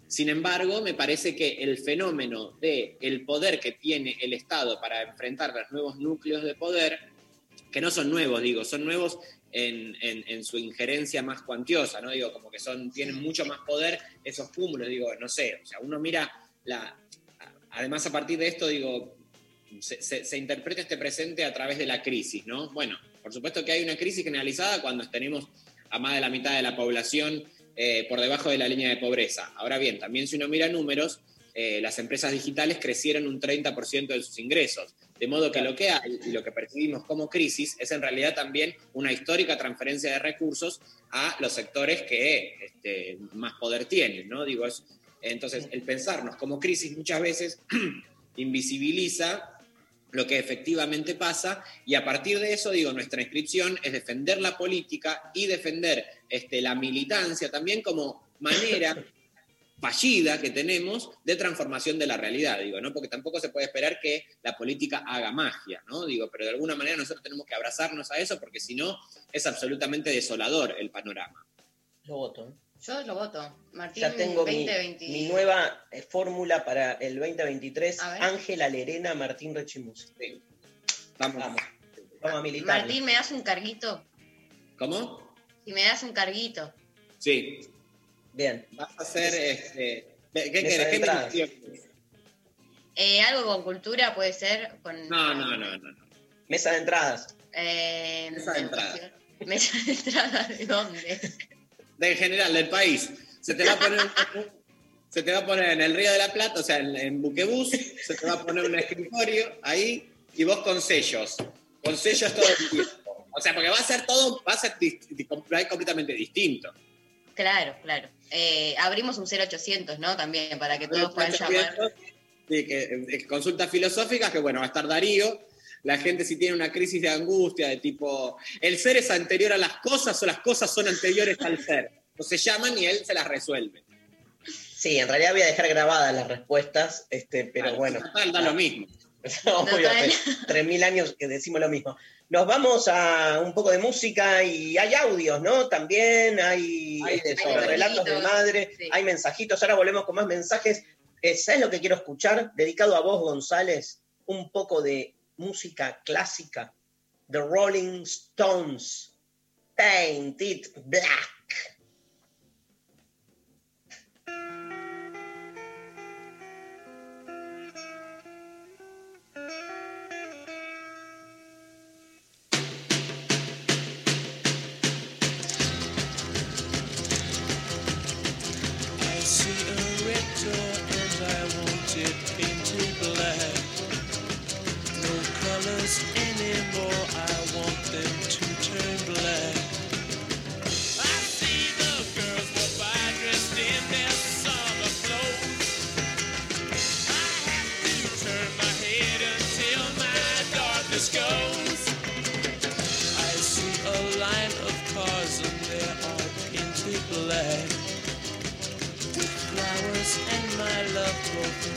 Sin embargo, me parece que el fenómeno de el poder que tiene el Estado para enfrentar los nuevos núcleos de poder, que no son nuevos, digo, son nuevos en, en- en su injerencia más cuantiosa, ¿no? Digo, como que son, tienen mucho más poder esos cúmulos, digo, no sé, o sea, uno mira la. Además, a partir de esto, digo, se, se- se interpreta este presente a través de la crisis, ¿no? Bueno, por supuesto que hay una crisis generalizada cuando tenemos a más de la mitad de la población eh, por debajo de la línea de pobreza. Ahora bien, también si uno mira números, eh, las empresas digitales crecieron un 30% de sus ingresos. De modo que lo que hay y lo que percibimos como crisis es en realidad también una histórica transferencia de recursos a los sectores que este, más poder tienen, ¿no? Digo, es, entonces, el pensarnos como crisis muchas veces invisibiliza lo que efectivamente pasa y a partir de eso, digo, nuestra inscripción es defender la política y defender este, la militancia también como manera fallida que tenemos de transformación de la realidad, digo, ¿no? Porque tampoco se puede esperar que la política haga magia, ¿no? Digo, pero de alguna manera nosotros tenemos que abrazarnos a eso porque si no es absolutamente desolador el panorama. Yo voto. Yo lo voto. Martín Ya tengo mi, 2020. mi nueva eh, fórmula para el 2023. A ver. Ángela Lerena Martín Rechimus. Vamos. Vamos. Vamos a militar. Martín, ¿me das un carguito? ¿Cómo? Si me das un carguito. Sí. Bien. Vas a hacer, este, ¿qué querés? ¿Qué entradas. Eh, algo con cultura puede ser. Con, No, no, no, no. no. Mesa de entradas. Eh, Mesa de entrada. Mesa de entrada, ¿de dónde? De en general, del país. Se te va a poner se te va a poner en el Río de la Plata, o sea, en, en Buquebús, se te va a poner un escritorio ahí y vos con sellos. Con sellos todo el tiempo. O sea, porque va a ser todo, va a ser completamente distinto. Claro, claro. Eh, abrimos un 0800, ¿no? También, para que todos puedan llamar. Sí, que, eh, consultas filosóficas, que bueno, va a estar Darío. La gente si tiene una crisis de angustia, de tipo, el ser es anterior a las cosas o las cosas son anteriores al ser. Entonces llaman y él se las resuelve. Sí, en realidad voy a dejar grabadas las respuestas, este, pero Claro, bueno. total, da lo mismo. Obvio, hace 3.000 años que decimos lo mismo. Nos vamos a un poco de música y hay audios, ¿no? También hay, Hay este, todo. relatos de madre, hay mensajitos. Ahora volvemos con más mensajes. Eh, ¿Sabes lo que quiero escuchar? Dedicado a vos, González, un poco de música clásica. The Rolling Stones. Paint It Black.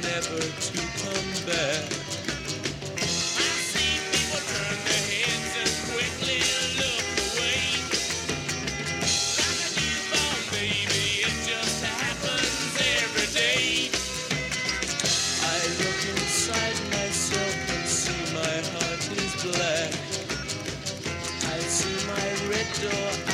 Never to come back. I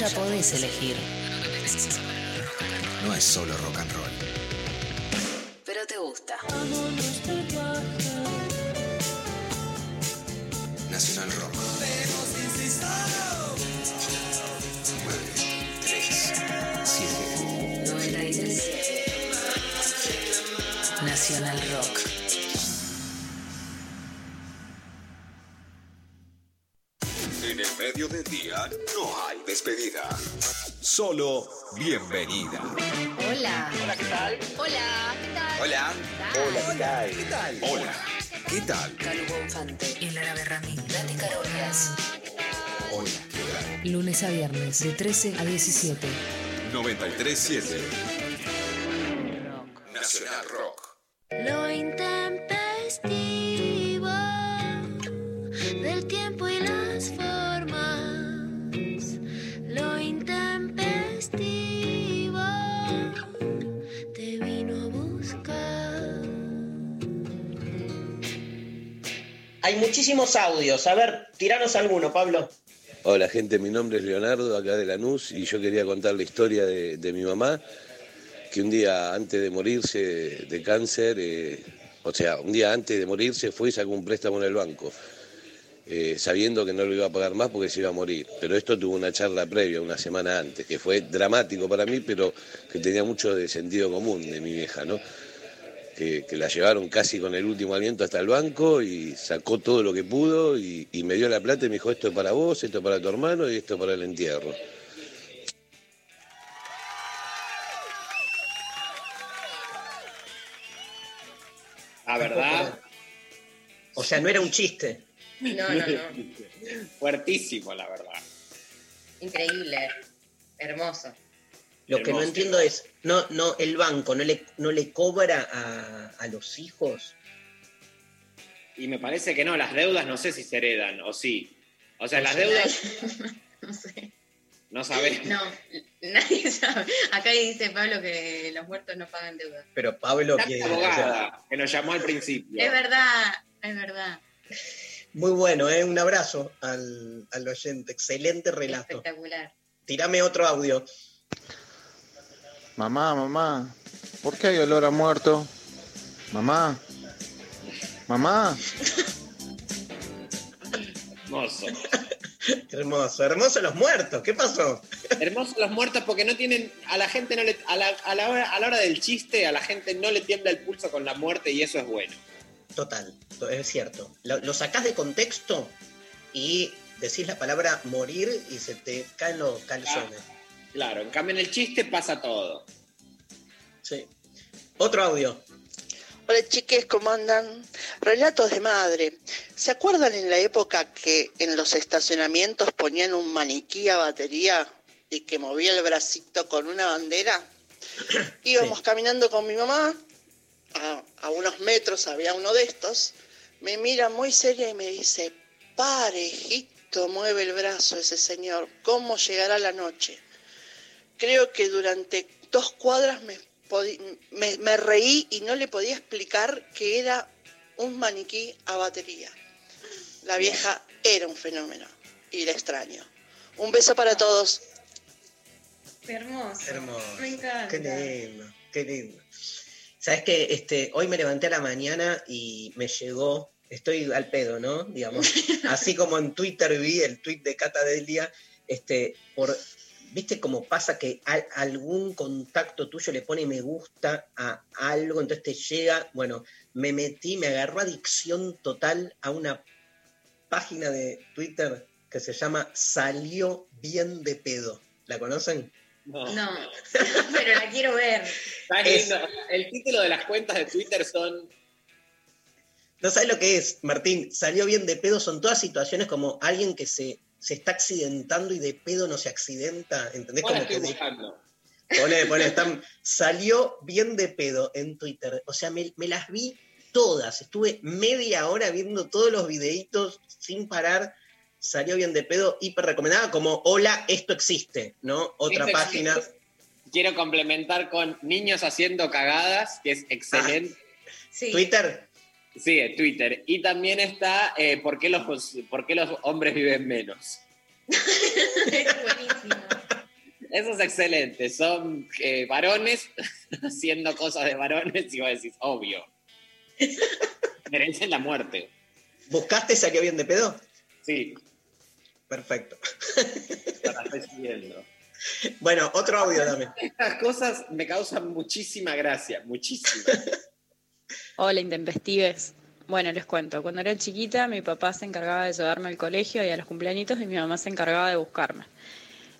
Ya podés elegir. No es solo rock bienvenida. Hola. Hola, ¿qué tal? Hola. ¿Qué tal? Hola. Hola, ¿qué tal? ¿Qué tal? Hola. ¿Qué tal? Calu Bonfante. Y Lara Berrami. Dani Carolas. Hola. ¿Qué Lunes a viernes de 13 a 17. tal? 93.7. muchísimos audios. A ver, tiranos alguno, Pablo. Hola gente, mi nombre es Leonardo, acá de Lanús, y yo quería contar la historia de, mi mamá, que un día antes de morirse de cáncer, eh, o sea, un día antes de morirse fue y sacó un préstamo en el banco, eh, sabiendo que no lo iba a pagar más porque se iba a morir. Pero esto tuvo una charla previa, una semana antes, que fue dramático para mí, pero que tenía mucho de sentido común de mi vieja, ¿no? Que, que la llevaron casi con el último aliento hasta el banco y sacó todo lo que pudo y, y me dio la plata y me dijo, esto es para vos, esto es para tu hermano y esto es para el entierro. La verdad, O sea, no era un chiste. No, no, no. fuertísimo, la verdad. Increíble. Hermoso. Lo que no entiendo es, no, no, el banco no le, no le cobra a, a los hijos. Y me parece que no, las deudas no sé si se heredan, o sí. O sea, No las deudas No sé. no sabés. No, nadie sabe. Acá dice Pablo que los muertos no pagan deuda. Pero Pablo, que, la o sea, abogada que nos llamó al principio. Es verdad, es verdad. muy bueno, ¿eh? un abrazo al, al oyente. Excelente relato. Espectacular. Tirame otro audio. Mamá, mamá, ¿por qué hay olor a muerto? Mamá, mamá. Hermoso. Hermoso, hermoso los muertos. ¿Qué pasó? Hermosos los muertos porque no tienen, a la gente no le, a la, a la hora, a la hora del chiste, a la gente no le tiembla el pulso con la muerte y eso es bueno. Total, to- es cierto. Lo, lo sacás de contexto y decís la palabra morir y se te caen los calzones. Claro, en cambio en el chiste pasa todo. Sí. Otro audio. Hola chiques, ¿cómo andan? Relatos de madre. ¿Se acuerdan en la época que en los estacionamientos ponían un maniquí a batería y que movía el bracito con una bandera? Íbamos caminando con mi mamá, a, a unos metros había uno de estos, me mira muy seria y me dice, parejito mueve el brazo ese señor, ¿cómo llegará la noche? Creo que durante dos cuadras me, podi- me, me reí y no le podía explicar que era un maniquí a batería. La vieja era un fenómeno y la extraño. Un beso para todos. Hermoso. Me encanta. Qué lindo, qué lindo. Sabes que este, hoy me levanté a la mañana y me llegó, estoy al pedo, ¿no? Digamos, así como en Twitter vi el tweet de Cata Delia, este, por, viste cómo pasa que a- algún contacto tuyo le pone me gusta a algo, entonces te llega, bueno, me metí, me agarró adicción total a una página de Twitter que se llama Salió bien de pedo. ¿La conocen? No. No, pero la quiero ver. Está Es- lindo. El título de las cuentas de Twitter son No sabes lo que es, Martín. Salió bien de pedo. Son todas situaciones como alguien que se, se está accidentando y de pedo no se accidenta. ¿Entendés? Como que estoy buscando. Pone, pone, están- salió bien de pedo en Twitter. O sea, me, me las vi todas. Estuve media hora viendo todos los videitos sin parar. Salió bien de pedo, hiper recomendada, como hola, esto existe, ¿no? Otra Esto página. existe. Quiero complementar con niños haciendo cagadas, que es excelente. Sí. Twitter. Sí, en Twitter. Y también está eh, ¿por, qué los, ¿por qué los hombres viven menos? Eso es excelente. Son eh, varones haciendo cosas de varones y vos decís, obvio. Merecen la muerte. ¿Buscaste salió bien de pedo? Sí. Perfecto. Siguiendo. Bueno, otro audio dame. Estas cosas me causan muchísima gracia, muchísima. Hola, intempestives. Bueno, les cuento. Cuando era chiquita, mi papá se encargaba de llevarme al colegio y a los cumpleañitos y mi mamá se encargaba de buscarme.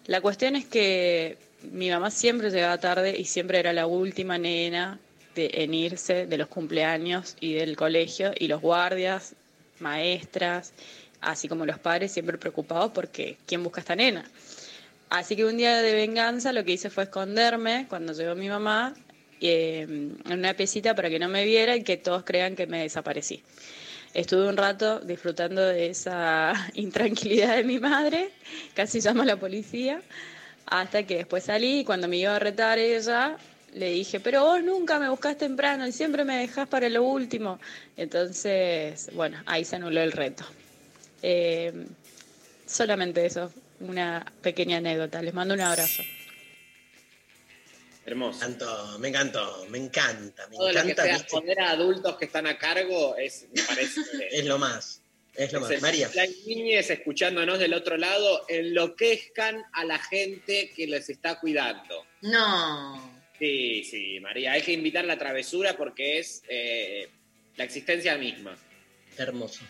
La cuestión es que mi mamá siempre llegaba tarde y siempre era la última nena de, en irse de los cumpleaños y del colegio y los guardias, maestras, así como los padres siempre preocupados porque ¿quién busca a esta nena? Así que un día de venganza lo que hice fue esconderme cuando llegó mi mamá eh, en una piecita para que no me viera y que todos crean que me desaparecí. Estuve un rato disfrutando de esa intranquilidad de mi madre, casi llamo a la policía, hasta que después salí y cuando me iba a retar ella, le dije, pero vos nunca me buscás temprano y siempre me dejás para lo último. Entonces, bueno, ahí se anuló el reto. Eh, solamente eso, una pequeña anécdota. Les mando un abrazo. Hermoso. Me encantó, me encantó, me encanta, me Todo lo que encanta. sea a adultos que están a cargo es, me parece. Es lo más, es lo más. el- María. Las niñas escuchándonos del otro lado enloquezcan a la gente que les está cuidando. No. Sí, sí, María, hay que invitar la travesura porque es eh, la existencia misma. Hermoso.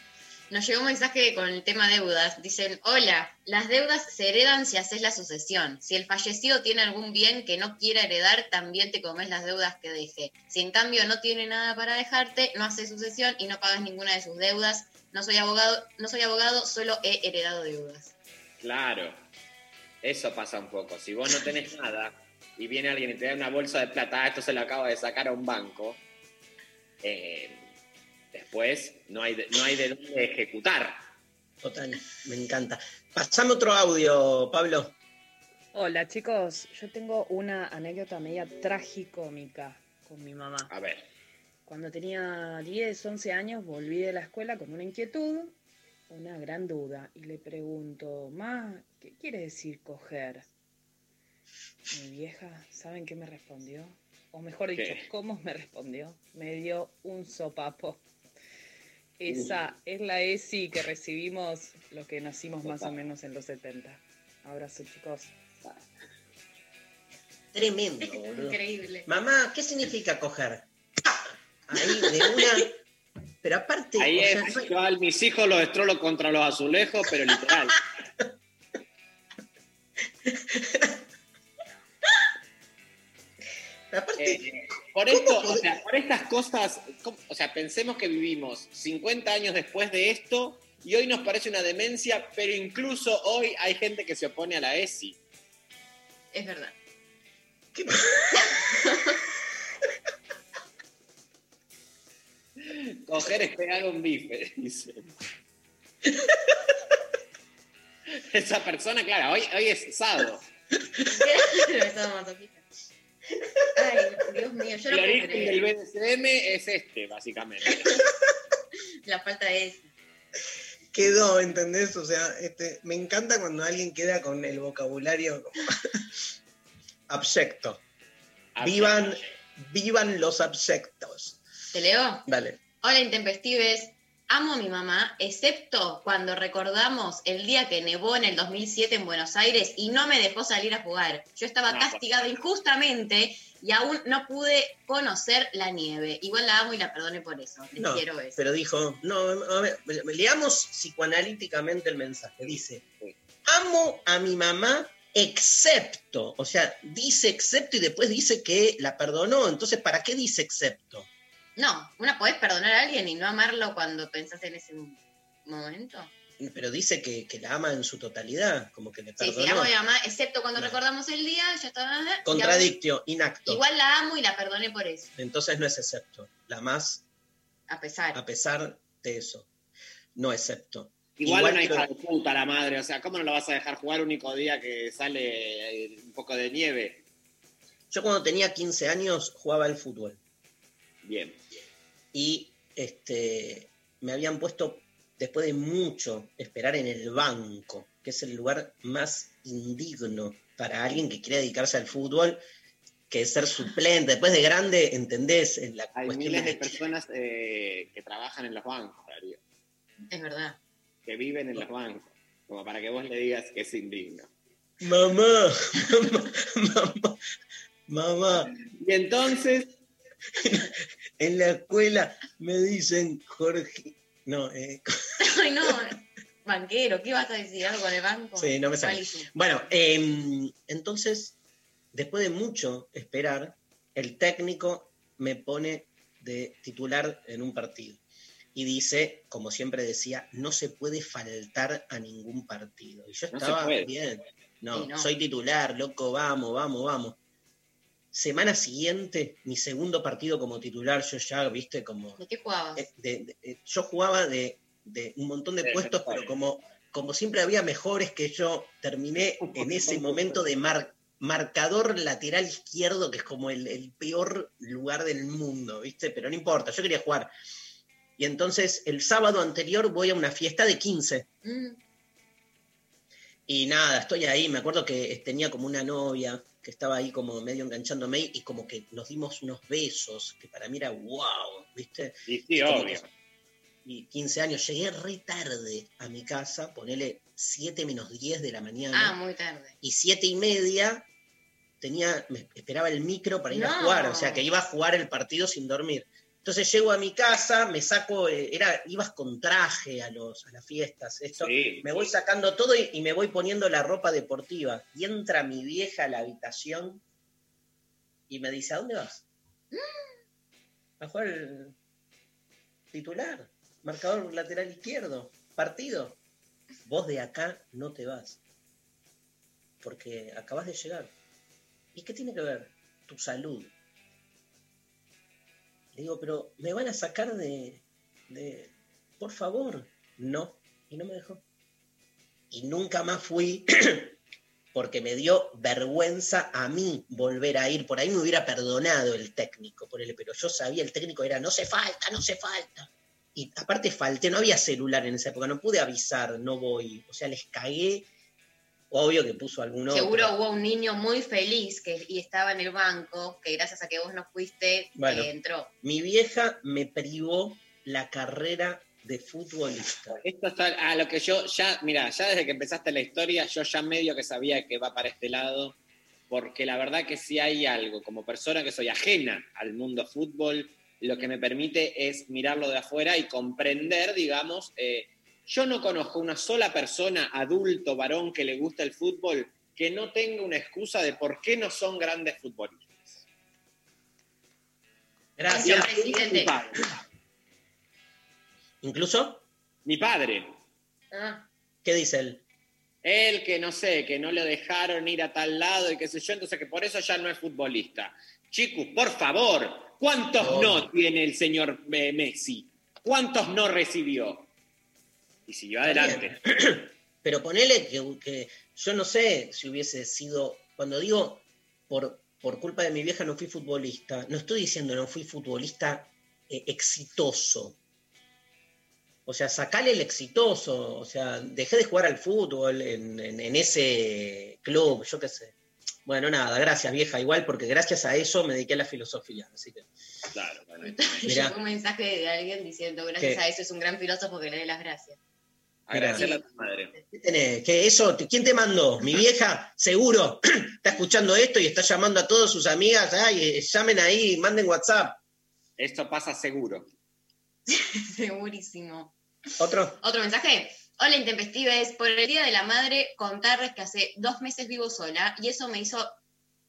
Nos llegó un mensaje con el tema deudas. Dicen, hola, las deudas se heredan si haces la sucesión. Si el fallecido tiene algún bien que no quiera heredar, también te comes las deudas que deje. Si en cambio no tiene nada para dejarte, no haces sucesión y no pagas ninguna de sus deudas. No soy abogado, no soy abogado, solo he heredado deudas. Claro, eso pasa un poco. Si vos no tenés nada y viene alguien y te da una bolsa de plata, ah, esto se lo acaba de sacar a un banco, eh, después no hay, de- no hay de dónde ejecutar. Total, me encanta. Pasame otro audio, Pablo. Hola chicos, yo tengo una anécdota media tragicómica con mi mamá. A ver. Cuando tenía 10, 11 años volví de la escuela con una inquietud, una gran duda, y le pregunto, Ma, ¿qué quiere decir coger? Mi vieja, ¿saben qué me respondió? O mejor dicho, ¿Qué? ¿cómo me respondió? Me dio un sopapo. Esa es la ESI que recibimos los que nacimos más o menos en los 70. Abrazo chicos. Tremendo, boludo. Increíble. Mamá, ¿qué significa coger? Ahí, de una. Pero aparte. Ahí o sea, es, no hay- yo a mis hijos los destrolo contra los azulejos, pero literal. Eh, por esto, o sea, por estas cosas, ¿cómo- o sea, pensemos que vivimos 50 años después de esto y hoy nos parece una demencia, pero incluso hoy hay gente que se opone a la ESI. Es verdad. Coger es pegar un bife, dice. Esa persona, claro, hoy, hoy es sábado. Ay, Dios mío, yo El no origen del creer. BDSM es este, básicamente. La falta es. quedó, ¿entendés? O sea, este, me encanta cuando alguien queda con el vocabulario como abyecto. Vivan, vivan los abyectos. ¿Te leo? Dale. Hola, intempestives. Amo a mi mamá, excepto cuando recordamos el día que nevó en el 2007 en Buenos Aires y no me dejó salir a jugar. Yo estaba No, castigada injustamente y aún no pude conocer la nieve. Igual la amo y la perdone por eso. Les No, quiero eso. pero dijo, no, a ver, leamos psicoanalíticamente el mensaje. Dice, amo a mi mamá excepto, o sea, dice excepto y después dice que la perdonó. Entonces, ¿para qué dice excepto? No, una podés perdonar a alguien y no amarlo cuando pensás en ese momento. Pero dice que, que la ama en su totalidad, como que le Sí, perdonó. sí, amo a mi mamá, excepto cuando recordamos el día, ya está. Contradictio, inacto. Igual la amo y la perdoné por eso, Entonces no es excepto. La más a pesar. a pesar de eso. No excepto. Igual, una hija de puta la madre, o sea, ¿cómo no la vas a dejar jugar único día que sale eh, un poco de nieve? Yo cuando tenía 15 años jugaba al fútbol. Bien. Y este, me habían puesto, después de mucho, esperar en el banco, que es el lugar más indigno para alguien que quiere dedicarse al fútbol, que es ser suplente. Después de grande, ¿entendés? En la Hay cuestión miles de personas eh, que trabajan en los bancos, Darío, Es verdad. que viven en los bancos, como para que vos le digas que es indigno. Mamá, mamá, mamá. Y entonces, en la escuela me dicen Jorge. No, eh, Ay, no. Banquero, ¿qué vas a decir? ¿Algo con el banco? Sí, no me sale. Bueno, em, entonces, después de mucho esperar, el técnico me pone de titular en un partido. Y dice, como siempre decía, no se puede faltar a ningún partido. Y yo estaba bien. No. soy titular, loco, vamos, vamos, vamos. Semana siguiente, mi segundo partido como titular, yo ya, viste, como ¿De qué jugabas? eh, de- de- eh, yo jugaba de, de un montón de Sí, puestos, pero como, como siempre había mejores que yo, terminé en ese momento de mar- marcador lateral izquierdo, que es como el, el peor lugar del mundo, ¿viste? Pero no importa, yo quería jugar. Y entonces el sábado anterior voy a una fiesta de 15. Mm, Y nada, estoy ahí, me acuerdo que tenía como una novia que estaba ahí como medio enganchándome y como que nos dimos unos besos, que para mí era wow, ¿viste? y sí, Como obvio. y 15 años, llegué re tarde a mi casa, ponele 7 menos 10 de la mañana, Ah, muy tarde. y 7 y media tenía, me esperaba el micro para ir a jugar, o sea que iba a jugar el partido sin dormir. Entonces llego a mi casa, me saco, eh, era, ibas con traje a, los, a las fiestas, esto, Sí. me voy sacando todo y, y me voy poniendo la ropa deportiva. Y entra mi vieja a la habitación y me dice, ¿a dónde vas? A jugar el titular, marcador lateral izquierdo, partido. Vos de acá no te vas, porque acabas de llegar. ¿Y qué tiene que ver? Tu salud. Le digo, pero me van a sacar de, de... Por favor. No. Y no me dejó. Y nunca más fui porque me dio vergüenza a mí volver a ir. Por ahí me hubiera perdonado el técnico, pero yo sabía, el técnico era, no se falta, no se falta. Y aparte falté, no había celular en esa época, no pude avisar, no voy. O sea, les cagué. Obvio que puso algún otro. Seguro hubo un niño muy feliz que, y estaba en el banco, que gracias a que vos no fuiste, Bueno. eh, entró. Mi vieja me privó la carrera de futbolista. Esto está a lo que yo ya, mira, ya desde que empezaste la historia, yo ya medio que sabía que va para este lado, porque la verdad que si hay algo, como persona que soy ajena al mundo fútbol, lo que me permite es mirarlo de afuera y comprender, digamos, eh, yo no conozco una sola persona, adulto, varón, que le gusta el fútbol, que no tenga una excusa de por qué no son grandes futbolistas. Gracias. presidente. Mi padre. Incluso, Mi padre. Ah, ¿qué dice él? Él que no sé, que no le dejaron ir a tal lado y qué sé yo, entonces que por eso ya no es futbolista. Chicos, por favor, ¿cuántos No. no, tiene el señor eh, Messi? ¿Cuántos no recibió? Y siguió adelante. Pero ponele que, que yo no sé si hubiese sido, cuando digo por, por culpa de mi vieja no fui futbolista, no estoy diciendo no fui futbolista eh, exitoso. O sea, sacale el exitoso, o sea, dejé de jugar al fútbol en, en- en ese club, yo qué sé. Bueno, nada, gracias vieja, igual porque gracias a eso me dediqué a la filosofía, así que... Claro, bueno. Mirá. llegó un mensaje de alguien diciendo, gracias a eso es un gran filósofo que le dé las gracias. Agradecerle a tu madre. ¿Qué tenés? ¿Qué eso? ¿Quién te mandó? Mi vieja, seguro, está escuchando esto y está llamando a todas sus amigas. Ay, eh, llamen ahí, manden WhatsApp. Esto pasa seguro. Segurísimo. ¿Otro? Otro mensaje. Hola, intempestives. Por el Día de la Madre, contarles que hace dos meses vivo sola y eso me hizo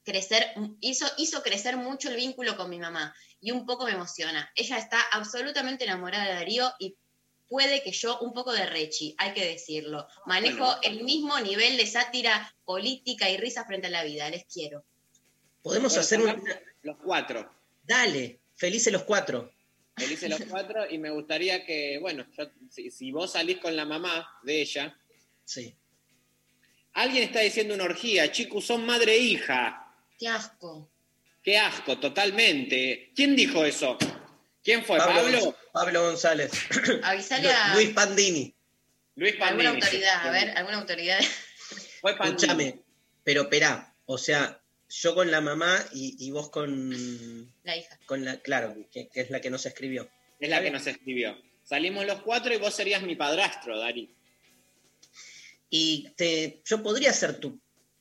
crecer, hizo, hizo crecer mucho el vínculo con mi mamá y un poco me emociona. Ella está absolutamente enamorada de Darío y puede que yo un poco de rechi, hay que decirlo. Manejo Bueno. el mismo nivel de sátira política y risa frente a la vida. Les quiero. Podemos hacer un... Los cuatro. Dale, felices los cuatro. Felices los cuatro y me gustaría que, bueno, yo- si, si vos salís con la mamá de ella, Sí. alguien está diciendo una orgía, chicos, son madre e hija. Qué asco. Qué asco, totalmente. ¿Quién dijo eso? ¿Quién fue? Pablo, ¿Pablo? Gonz- Pablo González. Avisale a Luis Pandini. Luis Pandini. alguna autoridad, a ver, alguna autoridad. Fue Pandini. Escúchame, pero esperá, o sea, yo con la mamá y, y vos con, La hija. con la, claro, que, que es la que nos escribió. Es la que nos escribió. Salimos los cuatro y vos serías mi padrastro, Dari. Y te, yo podría ser tu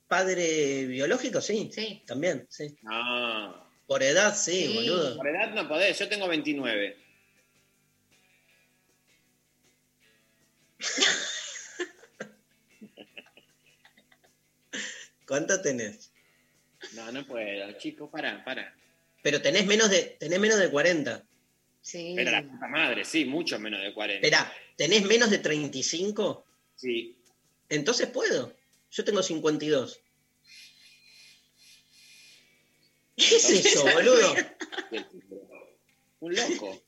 padre biológico, sí. Sí. También, sí. No. Por edad, sí, Sí. boludo. Por edad no podés, yo tengo 29. ¿Cuánto tenés? No, no puedo, chicos, para, para. Pero tenés menos de, tenés menos de 40. Sí. Pero la puta madre, sí, mucho menos de 40. Esperá, ¿tenés menos de 35? Sí. Entonces puedo. Yo tengo 52. ¿Qué es eso, boludo? Un loco.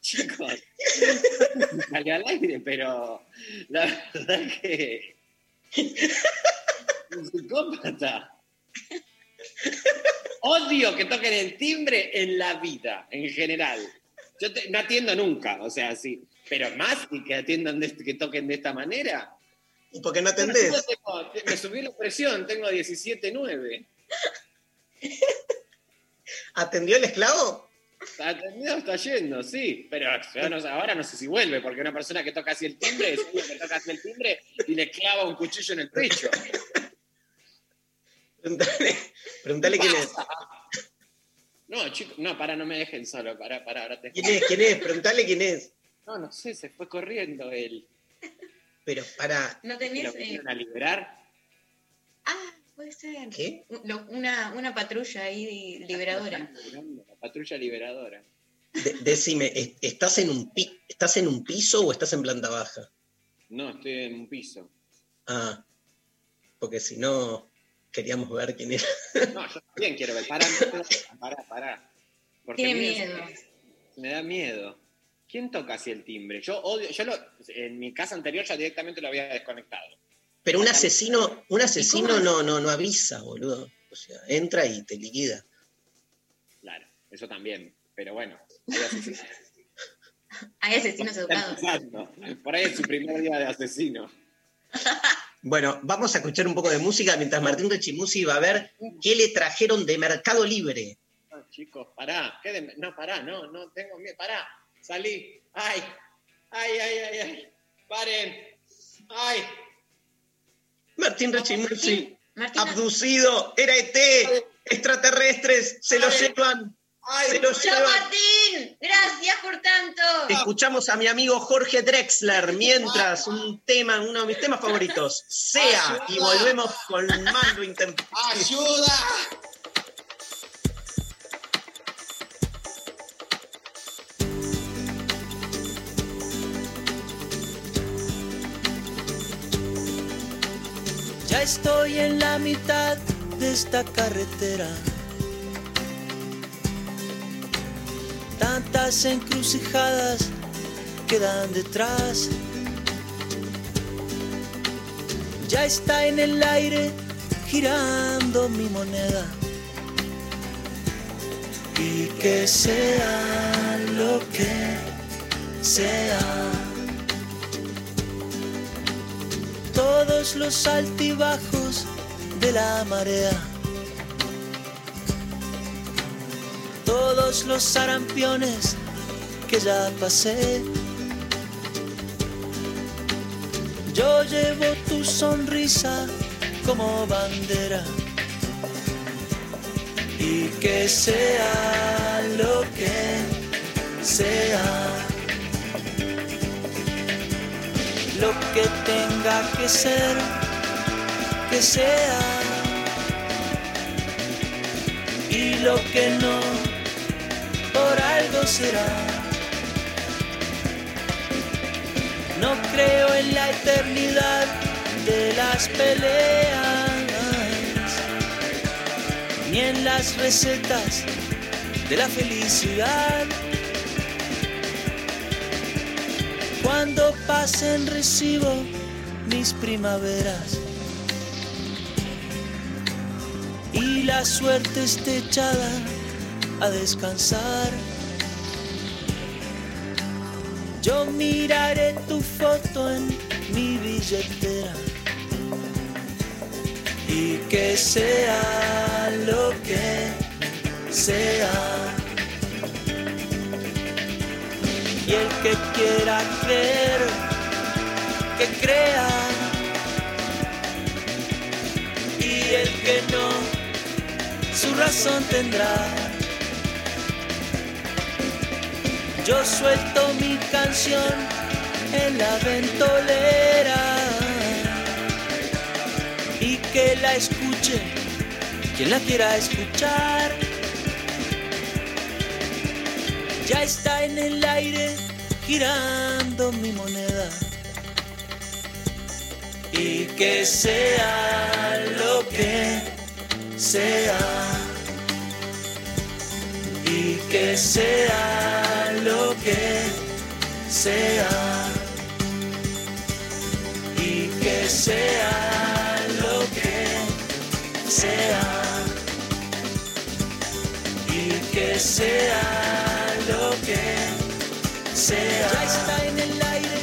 Chicos, salió al aire, pero la verdad que. Un psicópata. Odio que toquen el timbre en la vida, en general. Yo te- no atiendo nunca, o sea, sí. Pero más y que atiendan de que toquen de esta manera. ¿Y por qué no atendés? tengo- me subí la presión, tengo 17.9. ¿Atendió el esclavo? Está atendido, está yendo, sí. Pero no ahora no sé si vuelve, porque una persona que toca así el timbre es uno que toca así el timbre y le clava un cuchillo en el pecho. Preguntale, preguntale quién es. No, chicos, no, para, no me dejen solo, para, para, ahora te ¿Quién es? ¿Quién es? Preguntale quién es. No, no sé, se fue corriendo él. Pero para. ¿No ¿Y tenés ¿Lo eh, a liberar? Ah, puede ser. ¿Qué? Una, una patrulla ahí liberadora. La patrulla liberadora. De- decime, ¿est- ¿estás en, un pi- ¿estás en un piso o estás en planta baja? No, estoy en un piso. Ah, porque si no, queríamos ver quién era. No, yo también quiero ver. Pará, pará, pará. Tiene miedo. Me da miedo. ¿Quién toca así el timbre? Yo odio, yo lo, en mi casa anterior ya directamente lo había desconectado. Pero un asesino, un asesino no, no, no avisa, boludo. O sea, entra y te liquida. Claro, eso también. Pero bueno, hay asesinos. Hay asesinos educados. Exacto. Por ahí es su primer día de asesino. Bueno, vamos a escuchar un poco de música mientras Martín Rechimusi va a ver qué le trajeron de Mercado Libre. No, chicos, pará. ¿Qué de- No, pará, no, no tengo miedo. Pará, salí. Ay, ay, ay, ay, ay. Paren. Ay. Martín Rechimusi, Martín, abducido, era ET, extraterrestres, se lo llevan, se lo ¡Chao, llevan. Martín! Gracias por tanto. Escuchamos a mi amigo Jorge Drexler mientras un tema, uno de mis temas favoritos, sea, y volvemos con mando intempestivo. ¡Ayuda! Estoy en la mitad de esta carretera. Tantas encrucijadas quedan detrás. Ya está en el aire girando mi moneda. Y que sea lo que sea. Todos los altibajos de la marea, todos los sarampiones que ya pasé. Yo llevo tu sonrisa como bandera y que sea lo que sea. Lo que tenga que ser, que sea. Y lo que no, por algo será. No creo en la eternidad de las peleas, ni en las recetas de la felicidad. Cuando pasen recibo mis primaveras y la suerte esté echada a descansar. Yo miraré tu foto en mi billetera y que sea lo que sea. Y el que quiera creer, que crea. Y el que no, su razón tendrá. Yo suelto mi canción en la ventolera y que la escuche quien la quiera escuchar. Ya está en el aire girando mi moneda. Y que sea lo que sea. Y que sea lo que sea. Y que sea lo que sea. Y que sea lo que sea. Ya está en el aire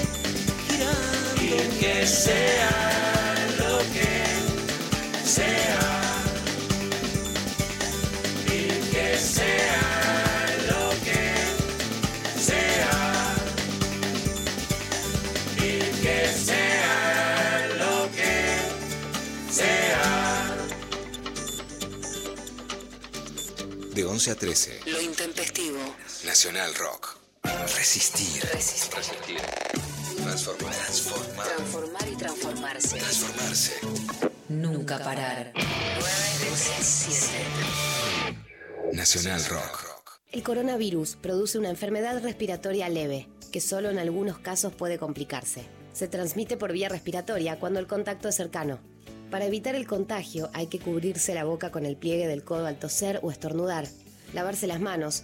girando. Y que sea lo que sea. Y que sea lo que sea. Y que sea lo que sea. De 11 a 13. Lo intempestivo. Nacional Rock. Resistir. Resistir. Transformar. Transformar. Transformar y transformarse. Transformarse. Nunca parar. 9 de 7. Nacional Rock. El coronavirus produce una enfermedad respiratoria leve, que solo en algunos casos puede complicarse. Se transmite por vía respiratoria cuando el contacto es cercano. Para evitar el contagio hay que cubrirse la boca con el pliegue del codo al toser o estornudar, lavarse las manos,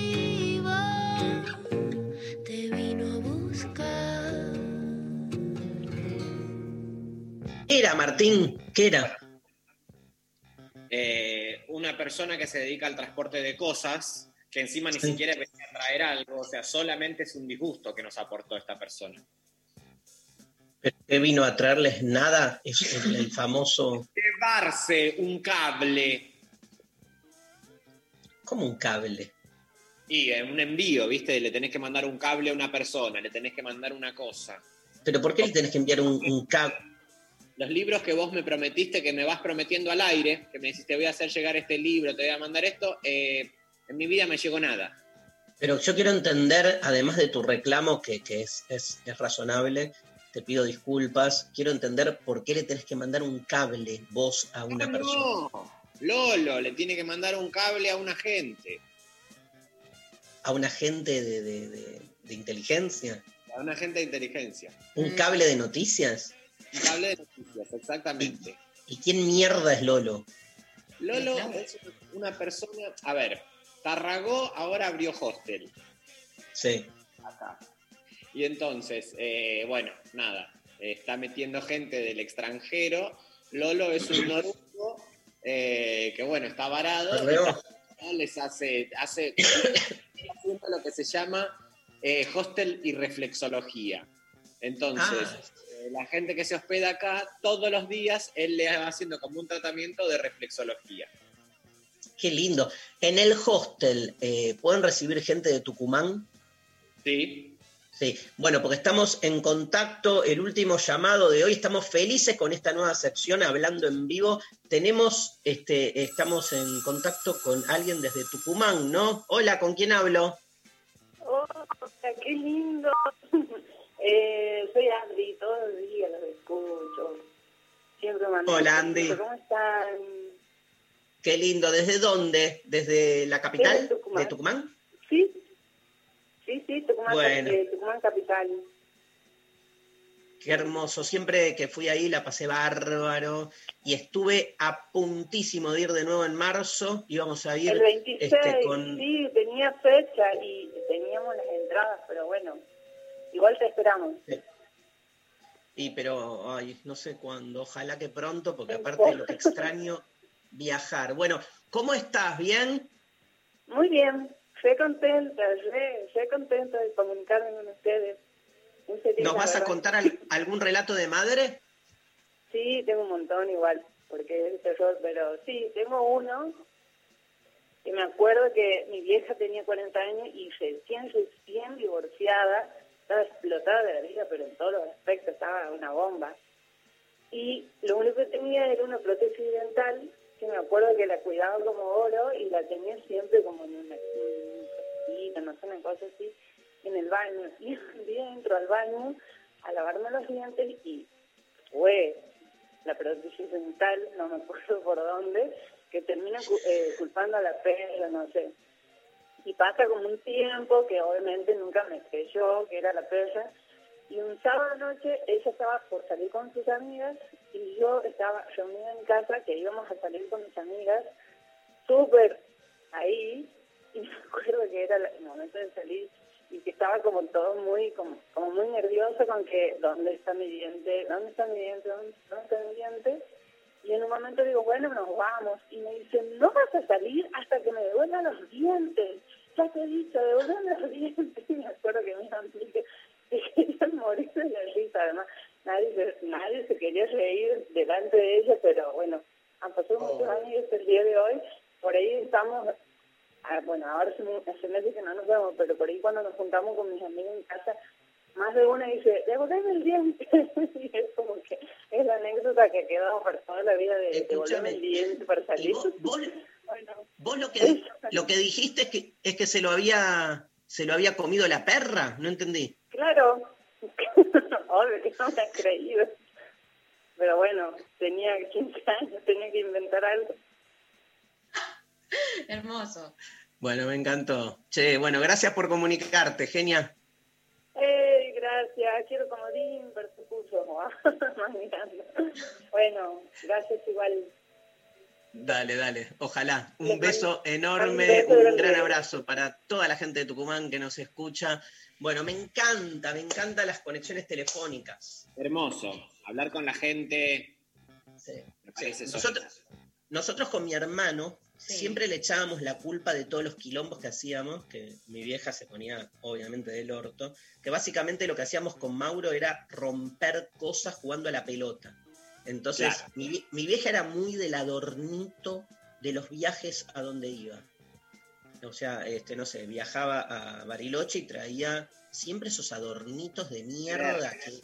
¿Qué era, Martín? ¿Qué era? Eh, una persona que se dedica al transporte de cosas, que encima ni Sí. siquiera venía a traer algo, o sea, solamente es un disgusto que nos aportó esta persona. ¿Pero ¿Qué vino a traerles nada? Es el, el famoso. Llevarse un cable como un cable? y en un envío, ¿viste? Le tenés que mandar un cable a una persona, le tenés que mandar una cosa. ¿Pero por qué le tenés que enviar un, un cable? Los libros que vos me prometiste, que me vas prometiendo al aire, que me decís, te voy a hacer llegar este libro, te voy a mandar esto, eh, en mi vida me llegó nada. Pero yo quiero entender, además de tu reclamo, que, que es, es- es razonable, te pido disculpas, quiero entender por qué le tenés que mandar un cable vos a una persona. No, Lolo le tiene que mandar un cable a una gente, A un agente de, de- de- de inteligencia. a una gente de inteligencia. Un cable de noticias. Un cable de noticias, exactamente. ¿Y quién mierda es Lolo? Lolo es una persona, a ver, Tarragó ahora abrió hostel Sí. acá. Y entonces, eh, bueno, nada, está metiendo gente del extranjero. Lolo es un noruego eh, que, bueno, está varado. Y les hace, hace haciendo lo que se llama eh, hostel y reflexología. Entonces, Ah. Eh, la gente que se hospeda acá, todos los días, él le va haciendo como un tratamiento de reflexología. Qué lindo. En el hostel, eh, ¿pueden recibir gente de Tucumán? Sí. Sí, bueno, porque estamos en contacto, el último llamado de hoy, estamos felices con esta nueva sección, hablando en vivo. Tenemos, este, estamos en contacto con alguien desde Tucumán, ¿no? Hola, ¿con quién hablo? Hola, qué lindo. Eh, soy Andy, todos los días los escucho. Siempre mando Hola, Andy. ¿Cómo están? Qué lindo, ¿desde dónde? ¿Desde la capital Tucumán. de Tucumán? Sí, sí, sí, Tucumán, Bueno. eh, Tucumán capital. Qué hermoso. Siempre que fui ahí la pasé bárbaro y estuve a puntísimo de ir de nuevo en marzo. Íbamos a ir El 26, este, con. sí, tenía fecha y teníamos las entradas, pero bueno, igual te esperamos. Y pero, ay, no sé cuándo. Ojalá que pronto, porque aparte de lo que extraño, viajar. Bueno, ¿cómo estás? ¿Bien? Muy bien, sé contenta, sé contenta de comunicarme con ustedes. Feliz, ¿Nos vas a contar al- algún relato de madre? Sí, tengo un montón igual, porque es terror, pero sí, tengo uno. Y me acuerdo que mi vieja tenía 40 años y recién, recién divorciada, estaba explotada de la vida, pero en todos los aspectos estaba una bomba. Y lo único que tenía era una prótesis dental, que me acuerdo que la cuidaba como oro y la tenía siempre como en una, un cosita, no sé, una cosa así, en el baño. Y un entro al baño a lavarme los dientes y fue la prótesis dental, no me acuerdo por dónde, que termina eh, culpando a la perra, no sé. Y pasa como un tiempo que obviamente nunca me creyó que era la perra. Y un sábado noche ella estaba por salir con sus amigas y yo estaba reunida en casa, que íbamos a salir con mis amigas, súper ahí, y me acuerdo que era el momento de salir y que estaba como todo muy como, como muy nervioso con que dónde está mi diente, dónde está mi diente, dónde, dónde está mi diente. Y en un momento digo, bueno, nos vamos. Y me dicen, no vas a salir hasta que me devuelvan los dientes. Ya te he dicho, devuelvan los dientes. Y me acuerdo que me que querían morir de la risa. Además, nadie se, nadie se quería reír delante de ella, pero bueno, han pasado muchos años y el día de hoy. Por ahí estamos Ah, bueno, ahora hace meses que no nos vemos, pero por ahí cuando nos juntamos con mis amigos en casa, más de una dice, devolveme el diente. y es como que es la anécdota que quedó para toda la vida de devolverme el diente para salir. Vos lo que, lo que dijiste es que, es que se lo había se lo había comido la perra, no entendí. Claro, obvio que no me ha creído. Pero bueno, tenía 15 años, tenía que inventar algo. Hermoso. Bueno, me encantó. Che, bueno, gracias por comunicarte, genia. ¡Ey, gracias! Quiero comodín, persecución. Manejando. bueno, gracias igual. Dale, dale. Ojalá. Un beso enorme, un gran abrazo para toda la gente de Tucumán que nos escucha. Bueno, me encanta, me encantan las conexiones telefónicas. Hermoso. Hablar con la gente. Sí. Me parece Sí. eso. Nosotros, nosotros con mi hermano siempre le echábamos la culpa de todos los quilombos que hacíamos, que mi vieja se ponía obviamente del orto, que básicamente lo que hacíamos con Mauro era romper cosas jugando a la pelota. Entonces, Claro. mi, vie- mi vieja era muy del adornito de los viajes a donde iba. O sea, este, no sé, viajaba a Bariloche y traía siempre esos adornitos de mierda que,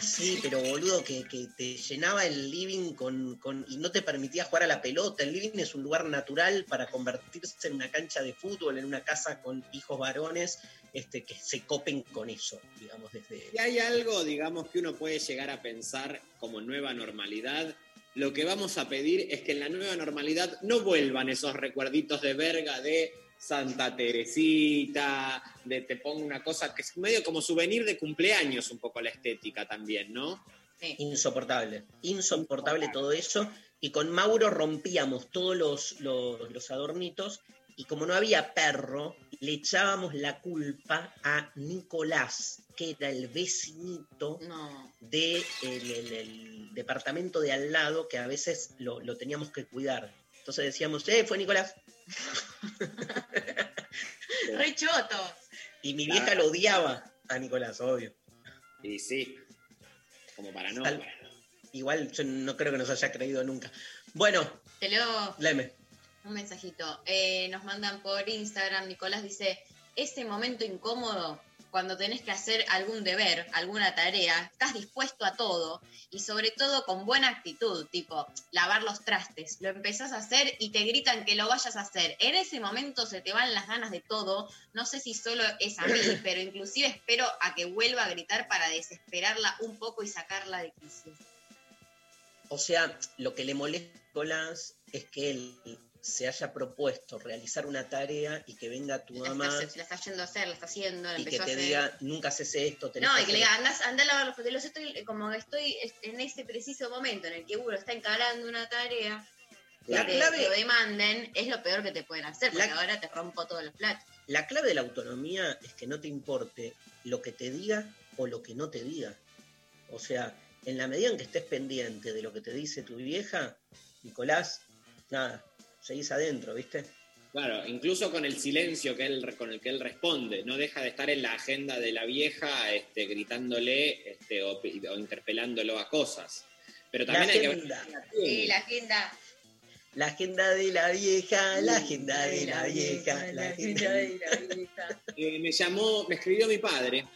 Sí, pero boludo, que, que te llenaba el living con, con- y no te permitía jugar a la pelota. El living es un lugar natural para convertirse en una cancha de fútbol, en una casa con hijos varones, este, que se copen con eso, digamos, desde... Si hay algo, digamos, que uno puede llegar a pensar como nueva normalidad, lo que vamos a pedir es que en la nueva normalidad no vuelvan esos recuerditos de verga de Santa Teresita, de te pongo una cosa que es medio como souvenir de cumpleaños, un poco la estética también, ¿no? Insoportable, insoportable todo eso. Y con Mauro rompíamos todos los, los, los adornitos y como no había perro, le echábamos la culpa a Nicolás, que era el vecinito del departamento de al lado, que a veces lo, lo teníamos que cuidar. Entonces decíamos, eh, fue Nicolás. Re choto. Y mi vieja lo odiaba a Nicolás, obvio. Y sí, como para no. Tal- Igual yo no creo que nos haya creído nunca. Bueno, Te leo Leme. un mensajito. Eh, nos mandan por Instagram. Nicolás dice: Ese momento incómodo cuando tenés que hacer algún deber, alguna tarea, estás dispuesto a todo y sobre todo con buena actitud, tipo lavar los trastes. Lo empezás a hacer y te gritan que lo vayas a hacer. En ese momento se te van las ganas de todo. No sé si solo es a mí, pero inclusive espero a que vuelva a gritar para desesperarla un poco y sacarla de crisis. O sea, lo que le molesta a Nicolás es que él se haya propuesto realizar una tarea y que venga tu La mamá está, la está yendo a hacer, la está haciendo, la y que a te hacer. diga, nunca haces esto, tenés No, que y que le diga, andás, andá a lavar los papeles. Estoy, como estoy en ese preciso momento en el que uno está encarando una tarea, La que te lo demanden, es lo peor que te pueden hacer, porque La- ahora te rompo todos los platos. La clave de la autonomía es que no te importe lo que te diga o lo que no te diga. O sea, en la medida en que estés pendiente de lo que te dice tu vieja, Nicolás, nada, seguís adentro, ¿viste? Claro, incluso con el silencio que él, con el que él responde, no deja de estar en la agenda de la vieja este, gritándole este, o, o interpelándolo a cosas. Pero también La hay que ver agenda. Sí, la agenda. La agenda de la vieja, la agenda de la vieja, la agenda de Eh, me llamó, me escribió mi padre,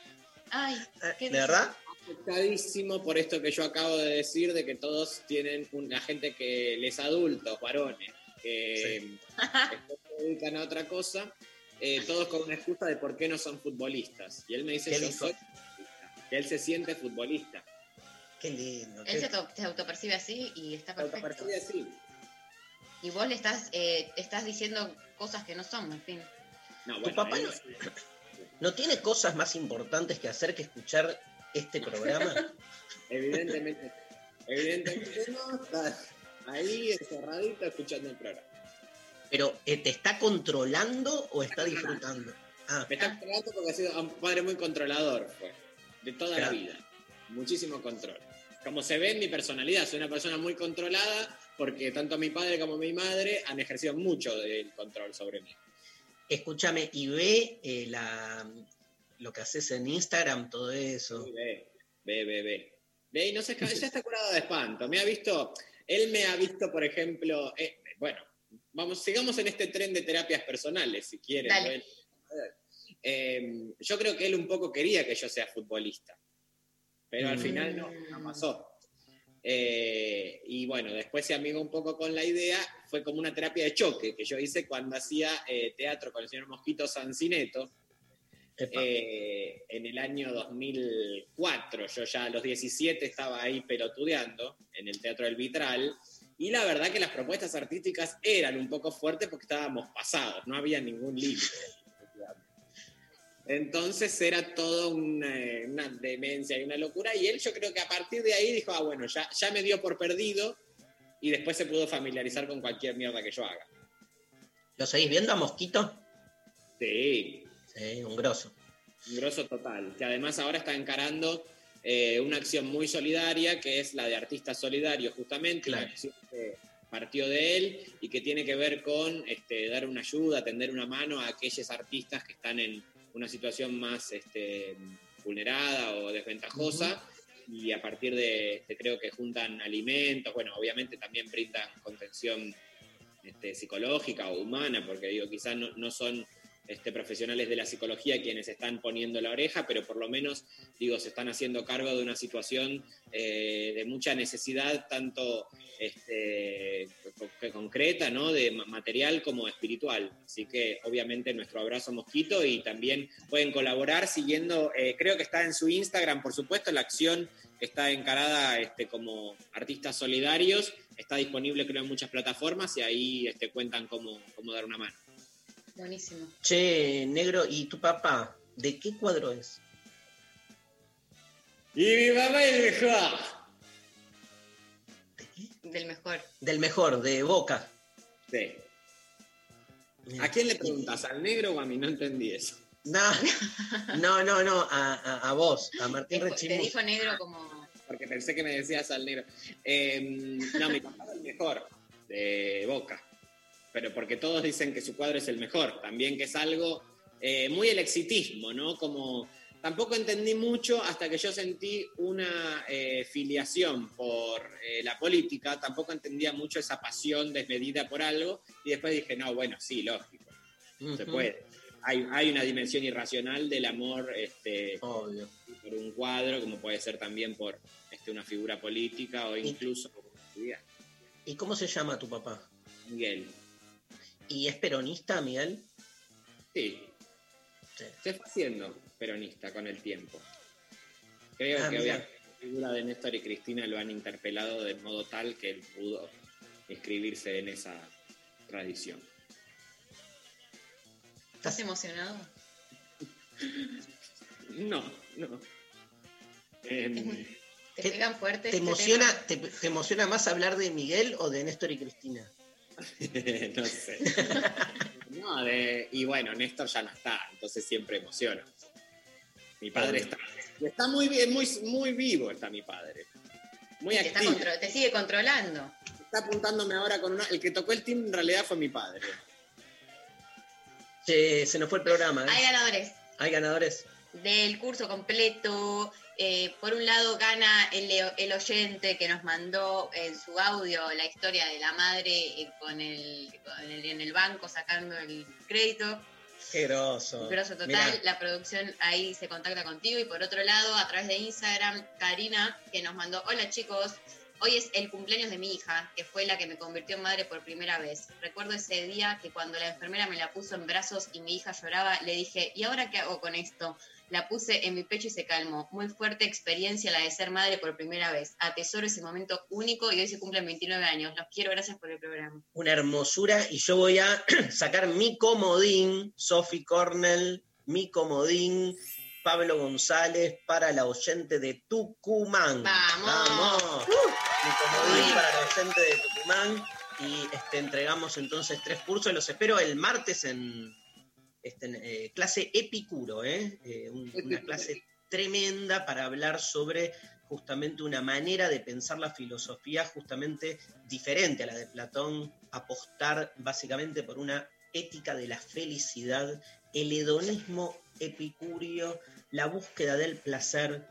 Ay, ¿qué ¿De verdad? afectadísimo por esto que yo acabo de decir, de que todos tienen una gente que les adultos, varones, que después se dedican a otra cosa, eh, todos con una excusa de por qué no son futbolistas. Y él me dice, ¿Qué yo dijo? soy futbolista", que él se siente futbolista. Qué lindo. Él se, auto- se autopercibe así y está perfecto. Autopercibe así. Y vos le estás, eh, estás diciendo cosas que no son, en fin. No, ¿Tu bueno, papá ahí no, no- no tiene cosas más importantes que hacer que escuchar este programa? Evidentemente, evidentemente no, está ahí encerradito escuchando el programa. Pero, eh, ¿te está controlando o está disfrutando? Ah, Me está controlando porque ha sido un padre muy controlador, fue, de toda Claro. la vida. Muchísimo control. Como se ve en mi personalidad, soy una persona muy controlada porque tanto mi padre como mi madre han ejercido mucho del control sobre mí. escúchame, y ve eh, la, lo que haces en Instagram, todo eso. Sí, Ve, ve, ve, ve. Ve y no se, ya está curado de espanto. Me ha visto, él me ha visto, por ejemplo, eh, bueno, vamos, sigamos en este tren de terapias personales, si quieren. Dale. ¿no? Eh, yo creo que él un poco quería que yo sea futbolista, pero al Mm. final no, no pasó. Eh, y bueno, después se amigó un poco con la idea, fue como una terapia de choque que yo hice cuando hacía eh, teatro con el señor Mosquito Sancineto, eh, en el año 2004. Yo ya a los 17 estaba ahí pelotudeando en el Teatro del Vitral. Y la verdad que las propuestas artísticas eran un poco fuertes porque estábamos pasados, no había ningún límite. Entonces era todo una, una demencia y una locura. Y él yo creo que a partir de ahí dijo, ah, bueno, ya, ya me dio por perdido y después se pudo familiarizar con cualquier mierda que yo haga. ¿Lo seguís viendo a Mosquito? Sí, Sí, un grosso. Un grosso total, que además ahora está encarando eh, una acción muy solidaria, que es la de Artistas Solidarios, justamente, una acción que partió de él y que tiene que ver con este, dar una ayuda, tender una mano a aquellos artistas que están en una situación más este, vulnerada o desventajosa. Y a partir de, este, creo que juntan alimentos, bueno, obviamente también brindan contención este, psicológica o humana, porque digo, quizás no, no son este, profesionales de la psicología quienes están poniendo la oreja, pero por lo menos, digo, se están haciendo cargo de una situación eh, de mucha necesidad, tanto este, que concreta, ¿no? De ma- material como espiritual. Así que, obviamente, nuestro abrazo mosquito y también pueden colaborar siguiendo, eh, creo que está en su Instagram, por supuesto, la acción está encarada este, como artistas solidarios, está disponible creo en muchas plataformas y ahí cuentan cómo, cómo dar una mano. Buenísimo. Che, negro, ¿y tu papá? ¿De qué cuadro es? Y mi papá es el mejor. Del mejor. Del mejor, de Boca. Sí. ¿A quién le preguntas? ¿Al negro o a mí? No entendí eso. No, no, no, no, a, a- a vos, a Martín Te Rechimus. dijo negro como. Porque pensé que me decías al negro. Eh, no, mi papá es el mejor de Boca. Pero porque todos dicen que su cuadro es el mejor. También que es algo eh, muy el exitismo, ¿no? Como tampoco entendí mucho hasta que yo sentí una eh, filiación por eh, la política. Tampoco entendía mucho esa pasión desmedida por algo. Y después dije, no, bueno, sí, lógico. Se Ujú. puede. Hay, hay una dimensión irracional del amor este, por un cuadro, como puede ser también por este, una figura política o incluso por. ¿Y cómo se llama tu papá? Miguel. ¿Y es peronista, Miguel? Sí. Se fue haciendo peronista con el tiempo. Creo Ah, que mira. obviamente la figura de Néstor y Cristina lo han interpelado de modo tal que él pudo inscribirse en esa tradición. ¿Estás emocionado? No, no. Em, ¿Te pegan fuerte? ¿Te este emociona, te emociona más hablar de Miguel o de Néstor y Cristina? no sé. No, de- y bueno, Néstor ya no está, entonces siempre emociona. Mi padre está, está muy bien, muy, muy vivo está mi padre. Muy te, está activo. te sigue controlando. Está apuntándome ahora con una. El que tocó el team en realidad fue mi padre. Che, se nos fue el programa. ¿eh? Hay ganadores Hay ganadores. del curso completo. Eh, por un lado gana el, el oyente que nos mandó en su audio la historia de la madre eh, con el, con el- en el banco sacando el crédito. Qué groso. Total, Mirá, la producción ahí se contacta contigo y por otro lado, a través de Instagram, Karina, que nos mandó, hola chicos, hoy es el cumpleaños de mi hija, que fue la que me convirtió en madre por primera vez. Recuerdo ese día que cuando la enfermera me la puso en brazos y mi hija lloraba, le dije, ¿y ahora qué hago con esto? La puse en mi pecho y se calmó. Muy fuerte experiencia la de ser madre por primera vez. Atesoro ese momento único y hoy se cumplen 29 años. Los quiero, gracias por el programa. una hermosura. Y yo voy a sacar mi comodín, Sophie Cornell, mi comodín, Pablo González, para la oyente de Tucumán. ¡Vamos! ¡Vamos! Mi comodín para la oyente de Tucumán. Y este, entregamos entonces tres cursos. Los espero el martes en, este, eh, clase Epicuro, ¿eh? Eh, un- una clase tremenda para hablar sobre justamente una manera de pensar la filosofía justamente diferente a la de Platón, apostar básicamente por una ética de la felicidad, el hedonismo epicúreo, la búsqueda del placer,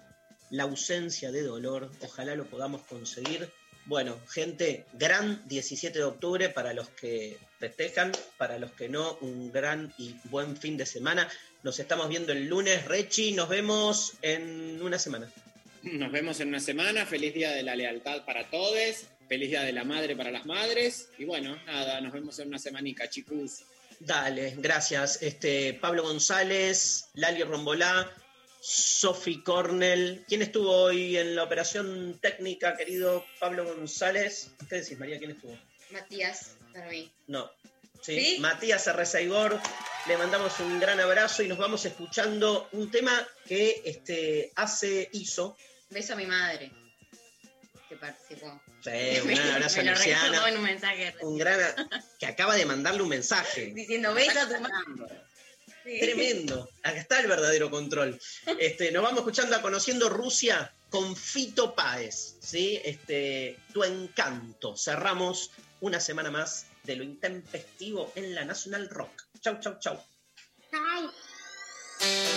la ausencia de dolor, ojalá lo podamos conseguir. Bueno, gente, gran 17 de octubre para los que festejan, para los que no, un gran y buen fin de semana. Nos estamos viendo el lunes, Rechi, nos vemos en una semana. Nos vemos en una semana. Feliz día de la lealtad para todos. Feliz día de la madre para las madres. Y bueno, nada, nos vemos en una semanica, chicos. Dale, gracias. Este, Pablo González, Lali Rombolá, Sophie Cornell. ¿Quién estuvo hoy en la operación técnica, querido Pablo González? ¿Qué decís, María? ¿Quién estuvo? Matías, para mí. No. Sí, ¿Sí? Matías Arrezaigor, le mandamos un gran abrazo y nos vamos escuchando un tema que este, hace, hizo. Beso a mi madre, que participó. Sí, un gran abrazo me a Luciana. en un mensaje Un gran que acaba de mandarle un mensaje. diciendo beso a tu madre. Sí. Tremendo. Acá está el verdadero control. Este, nos vamos escuchando a Conociendo Rusia con Fito Páez. ¿sí? Este, tu encanto. Cerramos una semana más de lo intempestivo en la National Rock. Chau, chau, chau. Chau.